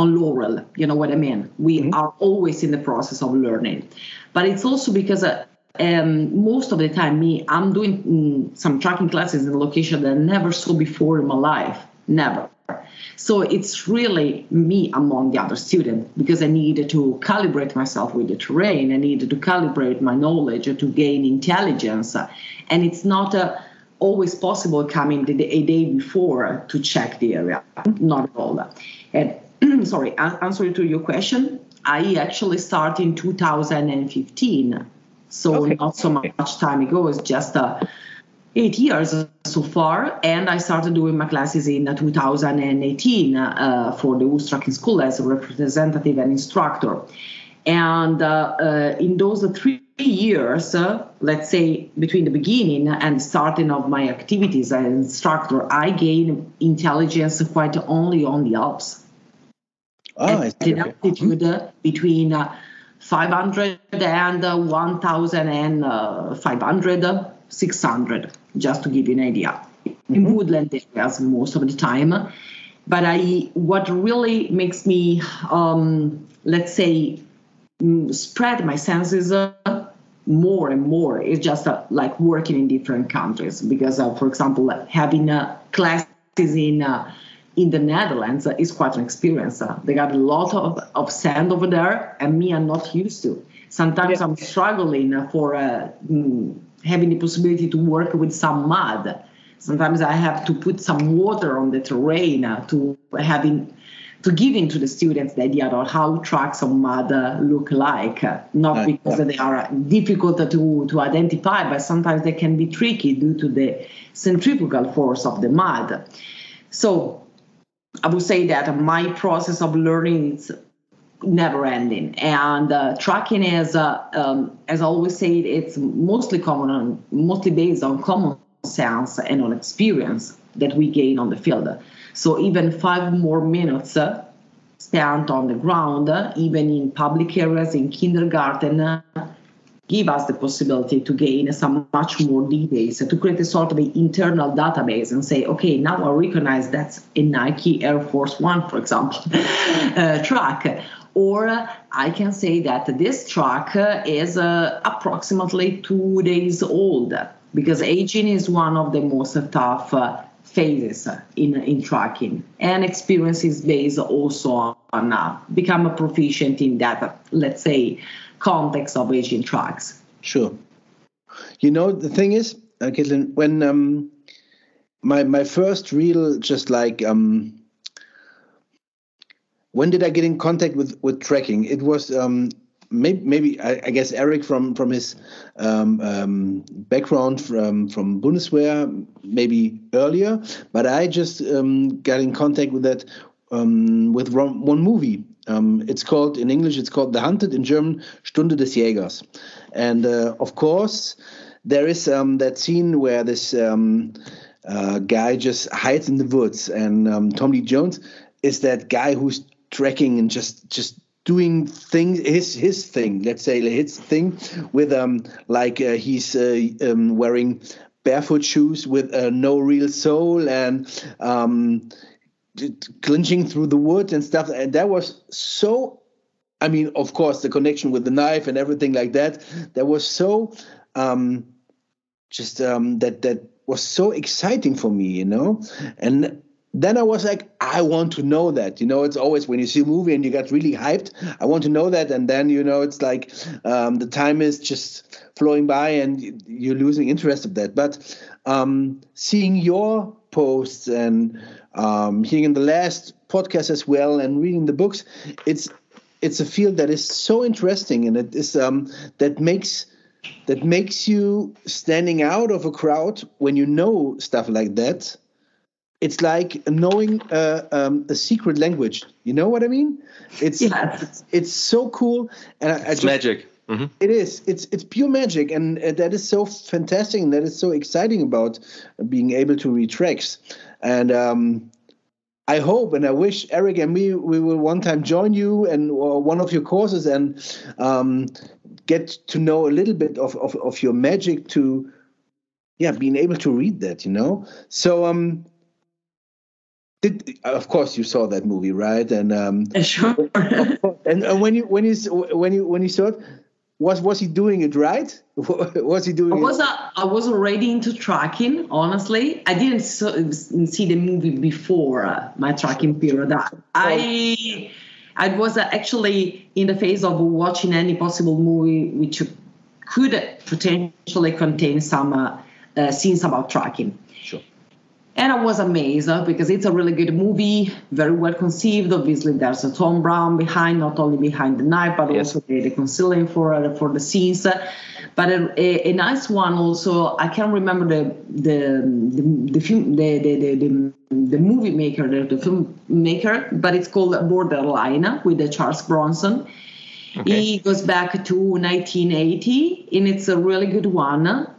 on laurel. You know what I mean? We mm-hmm. are always in the process of learning, but it's also because. Uh, um, most of the time, me, I'm doing mm, some tracking classes in a location that I never saw before in my life. Never. So it's really me among the other students because I needed to calibrate myself with the terrain. I needed to calibrate my knowledge to gain intelligence. And it's not uh, always possible coming the, a day before to check the area. Not at all. And sorry, answer to your question, I actually started in 2015. So okay. not so much time ago. It's just uh, eight years so far. And I started doing my classes in 2018 uh, for the Woods School as a representative and instructor. And uh, uh in those three years, uh, let's say between the beginning and starting of my activities as instructor, I gained intelligence quite only on the Alps. Oh, and an altitude between uh, 500 and uh, 1,500, uh, 600, just to give you an idea. Mm-hmm. In woodland areas most of the time. But I, what really makes me, um, let's say, mm, spread my senses uh, more and more is just uh, like working in different countries. Because, uh, for example, having classes in in the Netherlands uh, is quite an experience. Uh, they got a lot of, of sand over there, and me, I'm not used to. Sometimes yeah. I'm struggling for uh, mm, having the possibility to work with some mud. Sometimes I have to put some water on the terrain uh, to having to giving to the students the idea of how tracks of mud look like, not because they are difficult to, to identify, but sometimes they can be tricky due to the centrifugal force of the mud. So I would say that my process of learning is never ending, and uh, tracking is, uh, um, as I always say, it's mostly common, on, mostly based on common sense and on experience that we gain on the field. So even five more minutes uh, spent on the ground, uh, even in public areas, in kindergarten, uh, give us the possibility to gain some much more details, to create a sort of an internal database and say, okay, now I recognize that's a Nike Air Force One, for example, uh, track. Or I can say that this track is uh, approximately two days old because aging is one of the most tough uh, phases in, in tracking and experience is based also on uh, become a proficient in that let's say context of aging tracks sure you know the thing is uh, Caitlin, when um, my my first real just like um, when did I get in contact with with tracking? It was um, maybe, maybe I, I, guess Erik from from his um, um, background from from Bundeswehr maybe earlier, but I just um, got in contact with that um, with one movie. Um, it's called in English. It's called The Hunted. In German, Stunde des Jägers. And uh, of course, there is um, that scene where this uh, guy just hides in the woods, and Tommy Lee Jones is that guy who's tracking and just just doing things his his thing let's say his thing with um like uh, he's uh, um, wearing barefoot shoes with uh, no real sole and um clinching through the wood and stuff and that was so i mean of course the connection with the knife and everything like that that was so um just um that that was so exciting for me you know and then I was like, I want to know that. You know, it's always when you see a movie and you get really hyped, I want to know that. And then, you know, it's like um, the time is just flowing by and you're losing interest of that. But um, seeing your posts and um, hearing in the last podcast as well and reading the books, it's it's a field that is so interesting and it is um, that makes that makes you standing out of a crowd when you know stuff like that it's like knowing uh, um, a secret language. You know what I mean? It's yes. it's so cool, and I, I it's just, magic. Mm-hmm. It is. It's it's pure magic, and uh, that is so fantastic, and that is so exciting about being able to read tracks. And um, I hope and I wish Erik and me we will one time join you and one of your courses and um, get to know a little bit of, of, of your magic to yeah being able to read that you know so um did, of course you saw that movie, right? And um, sure. and, and when you when you when you when you saw it, was was he doing it right? was he doing? I was it? I was already into tracking. Honestly, I didn't so, see the movie before uh, my tracking period. I I was actually in the phase of watching any possible movie which could potentially contain some uh, uh, scenes about tracking. Sure and I was amazed uh, because it's a really good movie, very well conceived. Obviously, there's a Tom Brown behind, not only behind the knife, but yes. also the, the concealing for uh, for the scenes. But a, a, a, nice one also. I can't remember the the the, the film the the, the, the movie maker the, the film maker, but it's called Borderline with the Charles Bronson. Okay. He goes back to 1980, and it's a really good one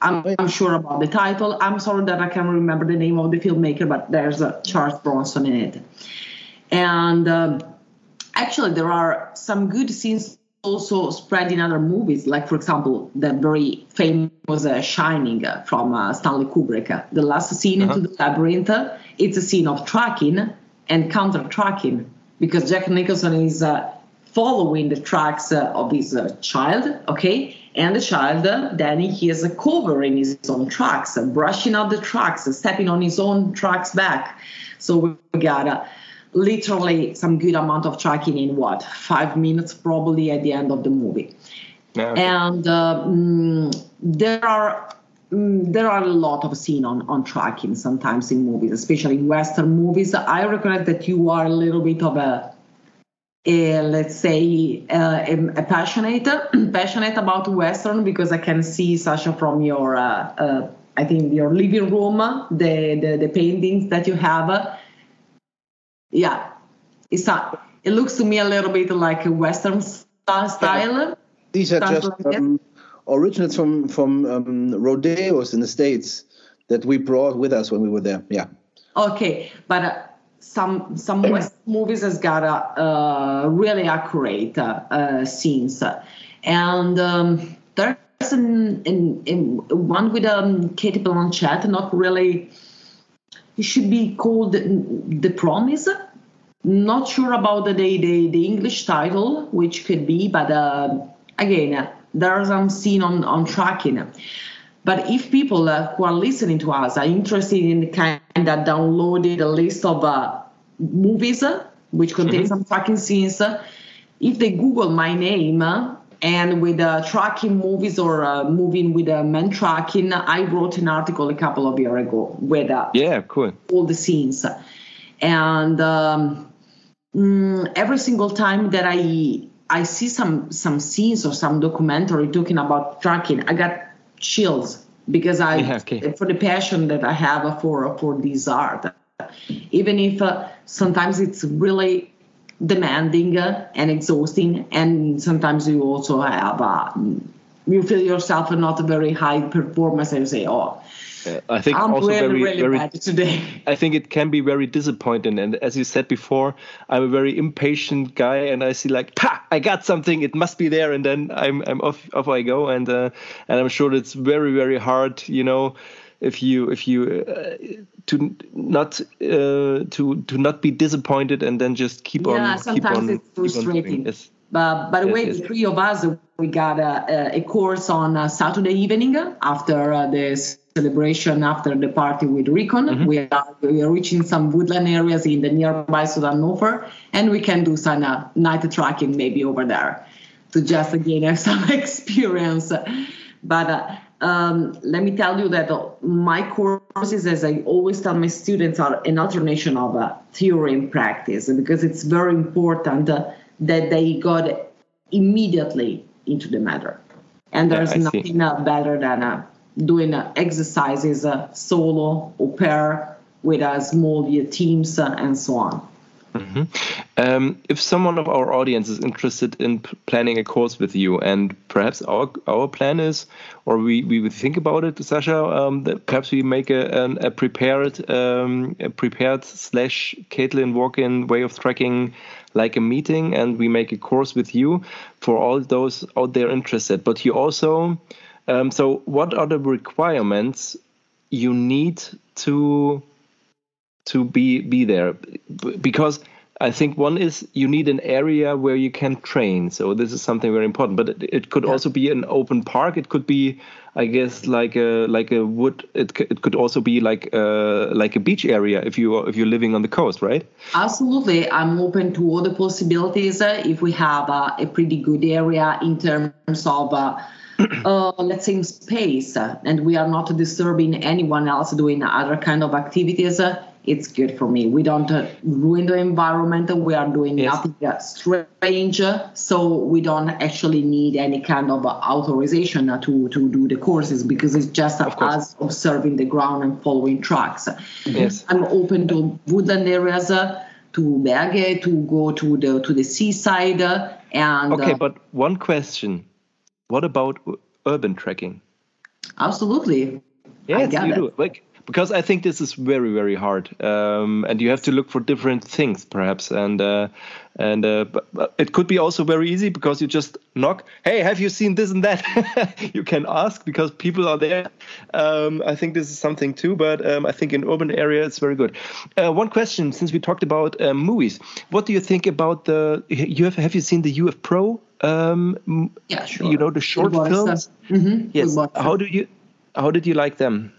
I'm, I'm, sure about the title. I'm sorry that I can't remember the name of the filmmaker, but there's a Charles Bronson in it. And um, actually, there are some good scenes also spread in other movies, like, for example, the very famous uh, Shining uh, from uh, Stanley Kubrick. The last scene uh-huh. into the labyrinth, it's a scene of tracking and counter tracking because Jack Nicholson is uh, following the tracks uh, of his uh, child, okay? And the child, uh, then he is covering his own tracks, brushing out the tracks, stepping on his own tracks back. So we got literally some good amount of tracking in what five minutes probably at the end of the movie. Okay. And um, there are mm, there are a lot of scene on, on tracking sometimes in movies, especially in Western movies. I recognize that you are a little bit of a, a let's say, uh, a, a passionate passionate about Western because I can see Sascha from your, uh, uh, I think your living room, the, the the paintings that you have. Yeah, it's a, it looks to me a little bit like a Western style. These are just um, originals from from um, rodeos in the states that we brought with us when we were there. Yeah. Okay, but uh, some some West movies has got a uh, really accurate uh, scenes, and um, there's an, in, in one with um, Cate Blanchett, not really. It should be called The Promise. Not sure about the the, the English title, which could be, but uh, again there are some seen on, on tracking. But if people uh, who are listening to us are interested in kind of downloading a list of uh, movies uh, which contain mm-hmm. some tracking scenes, uh, if they Google my name uh, and with uh, tracking movies or moving with a man tracking, I wrote an article a couple of years ago with yeah, cool. all the scenes. And um, mm, every single time that I I see some some scenes or some documentary talking about tracking, I got chills because I yeah, okay. for the passion that I have for for this art. Even if uh, sometimes it's really demanding uh, and exhausting, and sometimes you also have uh, you feel yourself not a very high performance, and say, "Oh, I think I'm also really, very, really very bad today. I think it can be very disappointing. And as you said before, I'm a very impatient guy, and I see like, pa, I got something. It must be there, and then I'm I'm off off I go, and uh, and I'm sure it's very very hard, you know, if you if you uh, to not uh, to to not be disappointed and then just keep yeah, on. Yeah, sometimes on, it's frustrating. Yes. But by the yes, way, yes. the three of us, we got a, a course on uh, Saturday evening after uh, this celebration after the party with Recon. Mm-hmm. We are we are reaching some woodland areas in the nearby Sudan and we can do some uh, night tracking maybe over there to just again have some experience. But uh, um, let me tell you that my courses, as I always tell my students, are an alternation of uh, theory and practice because it's very important uh, that they got immediately into the matter. And there's yeah, nothing uh, better than uh, doing uh, exercises uh, solo or pair with uh, small teams uh, and so on. Mm-hmm. Um, if someone of our audience is interested in p- planning a course with you, and perhaps our our plan is, or we, we would think about it, Sascha, um, that perhaps we make a, an, a prepared um, a prepared slash Caitlin walk-in way of tracking like a meeting, and we make a course with you for all those out there interested. But you also um, so, what are the requirements you need to to be be there? Because I think one is you need an area where you can train. So this is something very important. But it, it could yeah. also be an open park. It could be, I guess, like a like a wood. It it could also be like a, like a beach area if you if you're living on the coast, right? Absolutely, I'm open to all the possibilities. Uh, if we have uh, a pretty good area in terms of. Uh, uh, let's say space uh, and we are not disturbing anyone else doing other kind of activities uh, it's good for me we don't uh, ruin the environment we are doing yes. nothing uh, strange so we don't actually need any kind of authorization to, to do the courses because it's just us observing the ground and following tracks yes. i'm open to woodland areas to Berge, to go to the to the seaside and okay but one question what about urban tracking? Absolutely. Yes, you do it. do. Like because I think this is very very hard, um, and you have to look for different things perhaps, and uh, and uh, but, but it could be also very easy because you just knock. Hey, have you seen this and that? you can ask because people are there. Um, I think this is something too, but um, I think in urban area it's very good. Uh, one question, since we talked about uh, movies, what do you think about the? You have have you seen the UF Pro? Um, yeah, sure. You know the short films. Mm-hmm. Yes. How do you? How did you like them?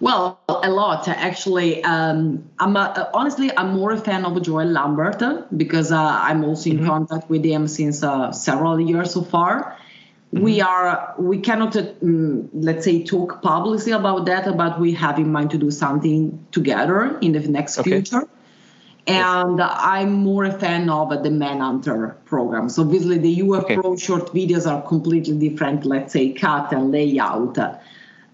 Well, a lot actually. Um, I'm a, honestly, I'm more a fan of Joel Lambert because uh, I'm also in mm-hmm. contact with him since uh, several years so far. Mm-hmm. We are we cannot um, let's say talk publicly about that, but we have in mind to do something together in the next okay. future. And yes. I'm more a fan of the Manhunter program. So obviously the UFO okay. short videos are completely different, let's say cut and layout.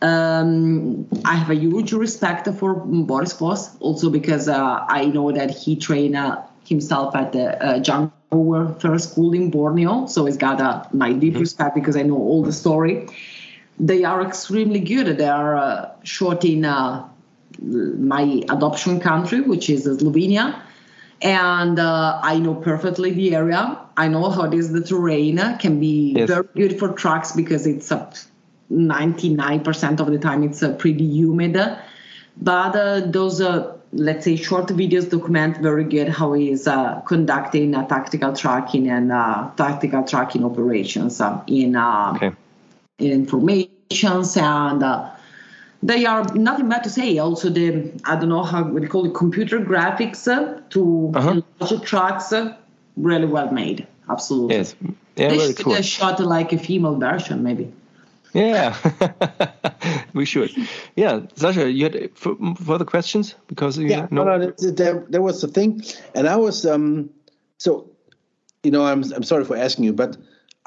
Um, I have a huge respect for Boris Foss, also because uh, I know that he trained uh, himself at the uh, Jungle Warfare School in Borneo. So he's got uh, my deep mm-hmm. respect because I know all the story. They are extremely good. They are uh, shot in uh, my adoption country, which is Slovenia. And uh, I know perfectly the area. I know how it is the terrain. Can be yes. very good for trucks because it's a 99% of the time it's uh, pretty humid. But uh, those uh, let's say short videos document very good how he is uh, conducting uh, tactical tracking and uh, tactical tracking operations uh, in, uh, okay. in informations and uh, they are nothing bad to say also the i don't know how we call it computer graphics to uh-huh. tracks really well made absolutely yes yeah, they should cool. shot like a female version maybe yeah, we should. Yeah, Sascha, you had further questions because you yeah, no, no, there, there was a thing, and I was um, so, you know, I'm I'm sorry for asking you, but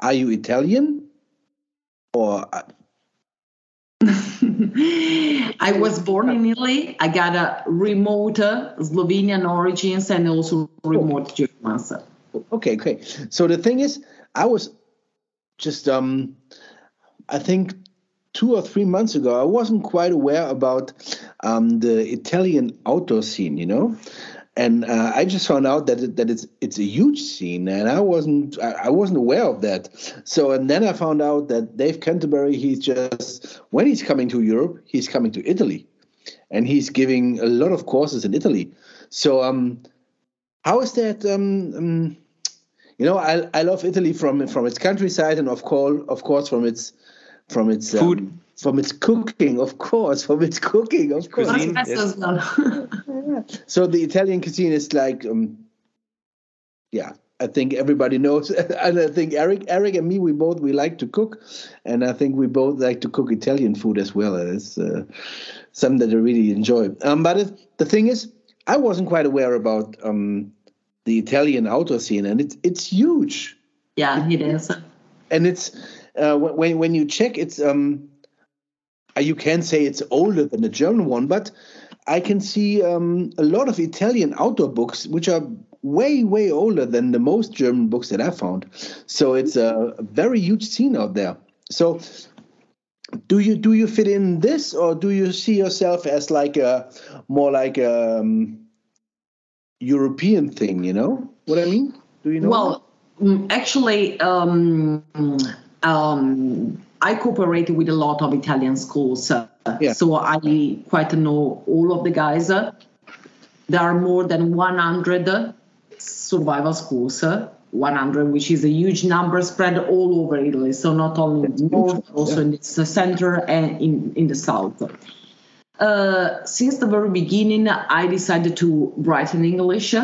are you Italian or? Uh, I was born in Italy. I got a remote uh, Slovenian origins and also remote German. Okay, okay. So the thing is, I was just um I think two or three months ago, I wasn't quite aware about um, the Italian outdoor scene, you know. And uh, I just found out that it, that it's it's a huge scene, and I wasn't I, wasn't aware of that. So and then I found out that Dave Canterbury, he's just when he's coming to Europe, he's coming to Italy, and he's giving a lot of courses in Italy. So um, how is that um, um you know, I I love Italy from from its countryside and of course of course from its from its um, food, um, from its cooking, of course, from its cooking, of course. Cuisine, yes. so the Italian cuisine is like, um, yeah, I think everybody knows, and I think Erik, Erik and me, we both we like to cook, and I think we both like to cook Italian food as well. It's uh, something that I really enjoy. Um, but it, the thing is, I wasn't quite aware about um, the Italian outdoor scene, and it's it's huge. Yeah, it is. And it's uh, when when you check, it's um, uh, you can say it's older than the German one, but I can see um, a lot of Italian outdoor books which are way way older than the most German books that I found. So it's a, very huge scene out there. So do you do you fit in this or do you see yourself as like a more like a um, European thing? You know what I mean? Do you know? Well, mm, actually, um, um, I cooperated with a lot of Italian schools, uh, yeah. so I quite know all of the guys. Uh, there are more than 100 survival schools, uh, 100, which is a huge number spread all over Italy. So not only in the north, but also yeah. in the center and in, in the south. Uh, since the very beginning, I decided to write in English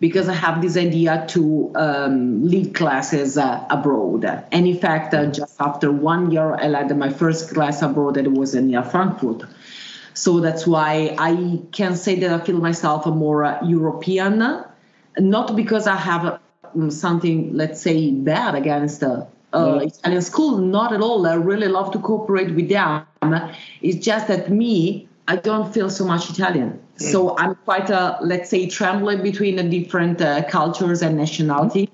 because I have this idea to um, lead classes uh, abroad. And in fact, uh, just after one year, I led my first class abroad that was near Frankfurt. So that's why I can say that I feel myself a more uh, European, not because I have um, something, let's say, bad against uh, uh, Italian school. Not at all. I really love to cooperate with them. It's just that me, I don't feel so much Italian. Mm. So I'm quite, a, let's say, trembling between the different uh, cultures and nationality,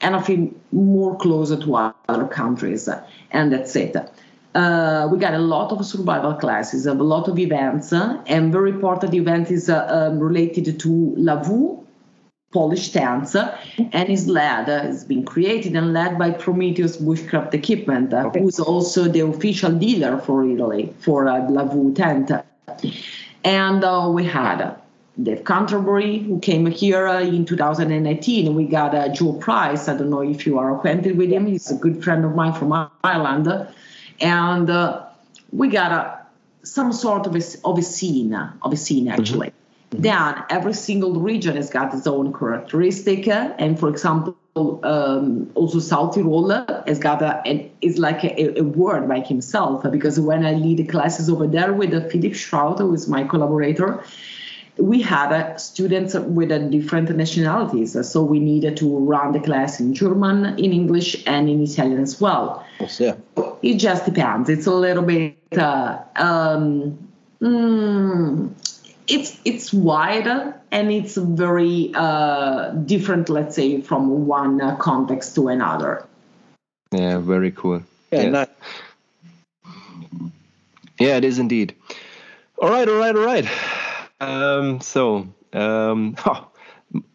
and I feel more closer to other countries, and that's it. Uh, we got a lot of survival classes, a lot of events, uh, and very important event is uh, um, related to Lavu, Polish tents, and is led, uh, has been created and led by Prometheus Bushcraft Equipment, uh, okay. who's also the official dealer for Italy for uh, Lavu tent. And uh, we had Dave Canterbury, who came here uh, in 2018. We got uh, Joe Price. I don't know if you are acquainted with him. He's a good friend of mine from Ireland. And uh, we got uh, some sort of a, of a scene, of a scene mm-hmm. actually. Mm-hmm. Then every single region has got its own characteristic. And for example, um, also South has got a, an, is like a, a, word by himself because when I lead the classes over there with Philip Schraut, who is my collaborator, we had uh, students with uh, different nationalities. So we needed to run the class in German, in English, and in Italian as well. Yes, yeah. It just depends. It's a little bit. Uh, um, mm, it's it's wider and it's very uh, different, let's say, from one uh, context to another. Yeah, very cool. Yeah, yeah. nice. yeah it is indeed. All right, all right, all right. Um, so, um, oh,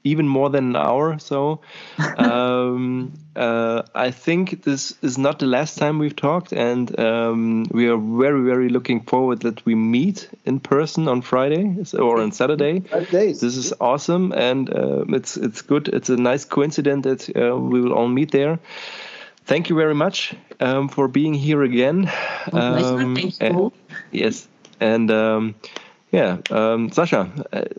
even more than an hour. So, um, uh, I think this is not the last time we've talked, and um, we are very, very looking forward that we meet in person on Friday or on Saturday. Five Days. This is awesome, and uh, it's it's good. It's a nice coincidence that uh, we will all meet there. Thank you very much um, for being here again. Um, you. yes, and um, yeah, um, Sascha,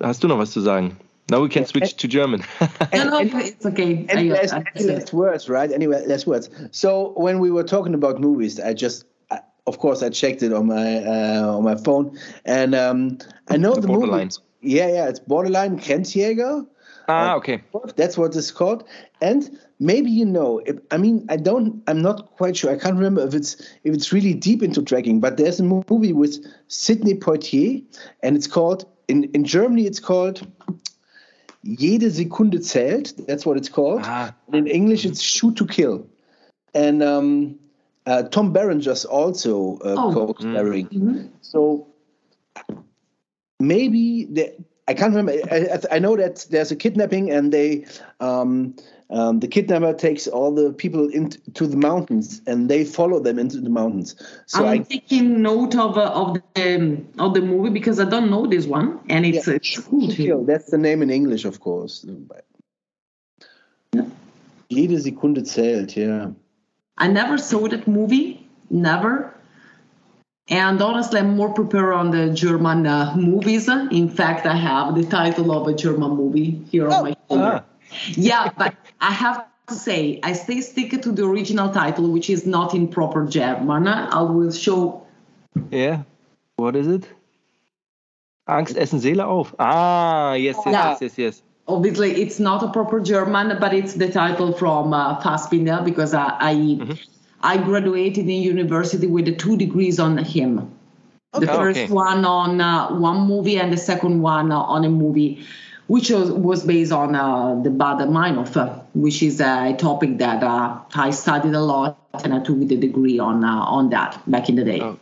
hast du noch was zu sagen? Now we can switch to German. no, no, it's okay. Any last, any words, right? Anyway, last words. So when we were talking about movies, I just, I, of course, I checked it on my uh, on my phone, and um, I know The the, borderline. movie. Yeah, yeah, it's Borderline Grenzjäger. ah, okay. That's what it's called. And maybe you know, if, I mean, I don't, I'm not quite sure. I can't remember if it's if it's really deep into tracking. But there's a movie with Sidney Poitier, and it's called in in Germany. It's called Jede Sekunde zählt. That's what it's called. Ah. In English, it's Shoot to Kill. And um, uh, Tom Berenger's also uh, Oh. co-starring. So maybe the, I can't remember. I, I- I know that there's a kidnapping, and they um, um, the kidnapper takes all the people into the mountains, and they follow them into the mountains. So I'm I taking note of uh, of the um, of the movie because I don't know this one, and it's Yeah, it's cool too. kill. That's the name in English, of course. Jede Sekunde zählt, yeah. I never saw that movie, never. And honestly, I'm more prepared on the German uh, movies. In fact, I have the title of a German movie here on my shoulder. Ah. Yeah, but I have to say, I stay stick to the original title, which is not in proper German. I will show. Yeah. What is it? Angst essen Seele auf. Ah, yes, yes, Yeah. yes, yes, yes. Obviously, it's not a proper German, but it's the title from uh, Fassbinder because I I, I graduated in university with two degrees on him. The first Okay. one on uh, one movie and the second one uh, on a movie, which was, was based on uh, the Baader Meinhof, uh, which is a topic that uh, I studied a lot and I took the degree on uh, on that back in the day. Oh.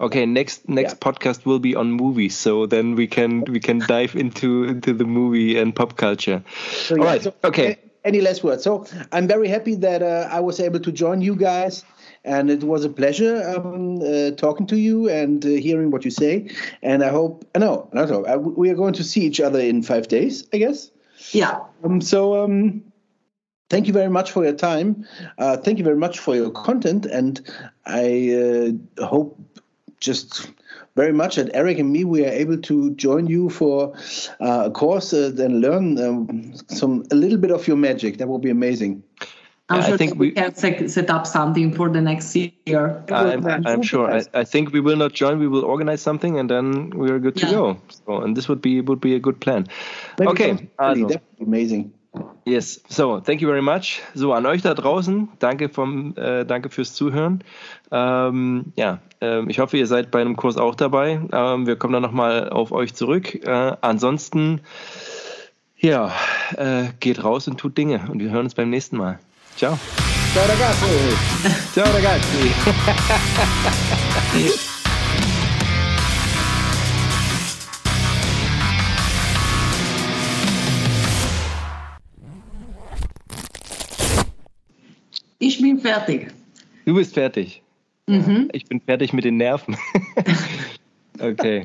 Okay, next next Yeah. podcast will be on movies, so then we can we can dive into into the movie and pop culture. So, All yeah, right. so, okay. Any last words? So I'm very happy that uh, I was able to join you guys, and it was a pleasure um, uh, talking to you and uh, hearing what you say. And I hope, uh, no, not hope, I, we are going to see each other in five days, I guess. Yeah. Um, so um, thank you very much for your time. Uh, thank you very much for your content, and I uh, hope just very much that Erik and me we are able to join you for uh, a course uh, and learn um, some a little bit of your magic. That will be amazing. I'm I sure think that we we- can set, set up something for the next year. I'm, I'm sure. I, I think we will not join. We will organize something, and then we are good to Yeah. go. So, and this would be would be a good plan. Maybe Okay. Also, that would be amazing. yes. So, thank you very much. So an euch da draußen. Danke vom, äh, danke fürs Zuhören. Ähm, ja, ähm, ich hoffe, ihr seid bei einem Kurs auch dabei. Ähm, wir kommen dann noch mal auf euch zurück. Äh, ansonsten, ja, äh, geht raus und tut Dinge. Und wir hören uns beim nächsten Mal. Ciao. Ciao ragazzi. Ciao, ragazzi. Ich bin fertig. Du bist fertig. Mhm. Ich bin fertig mit den Nerven. okay.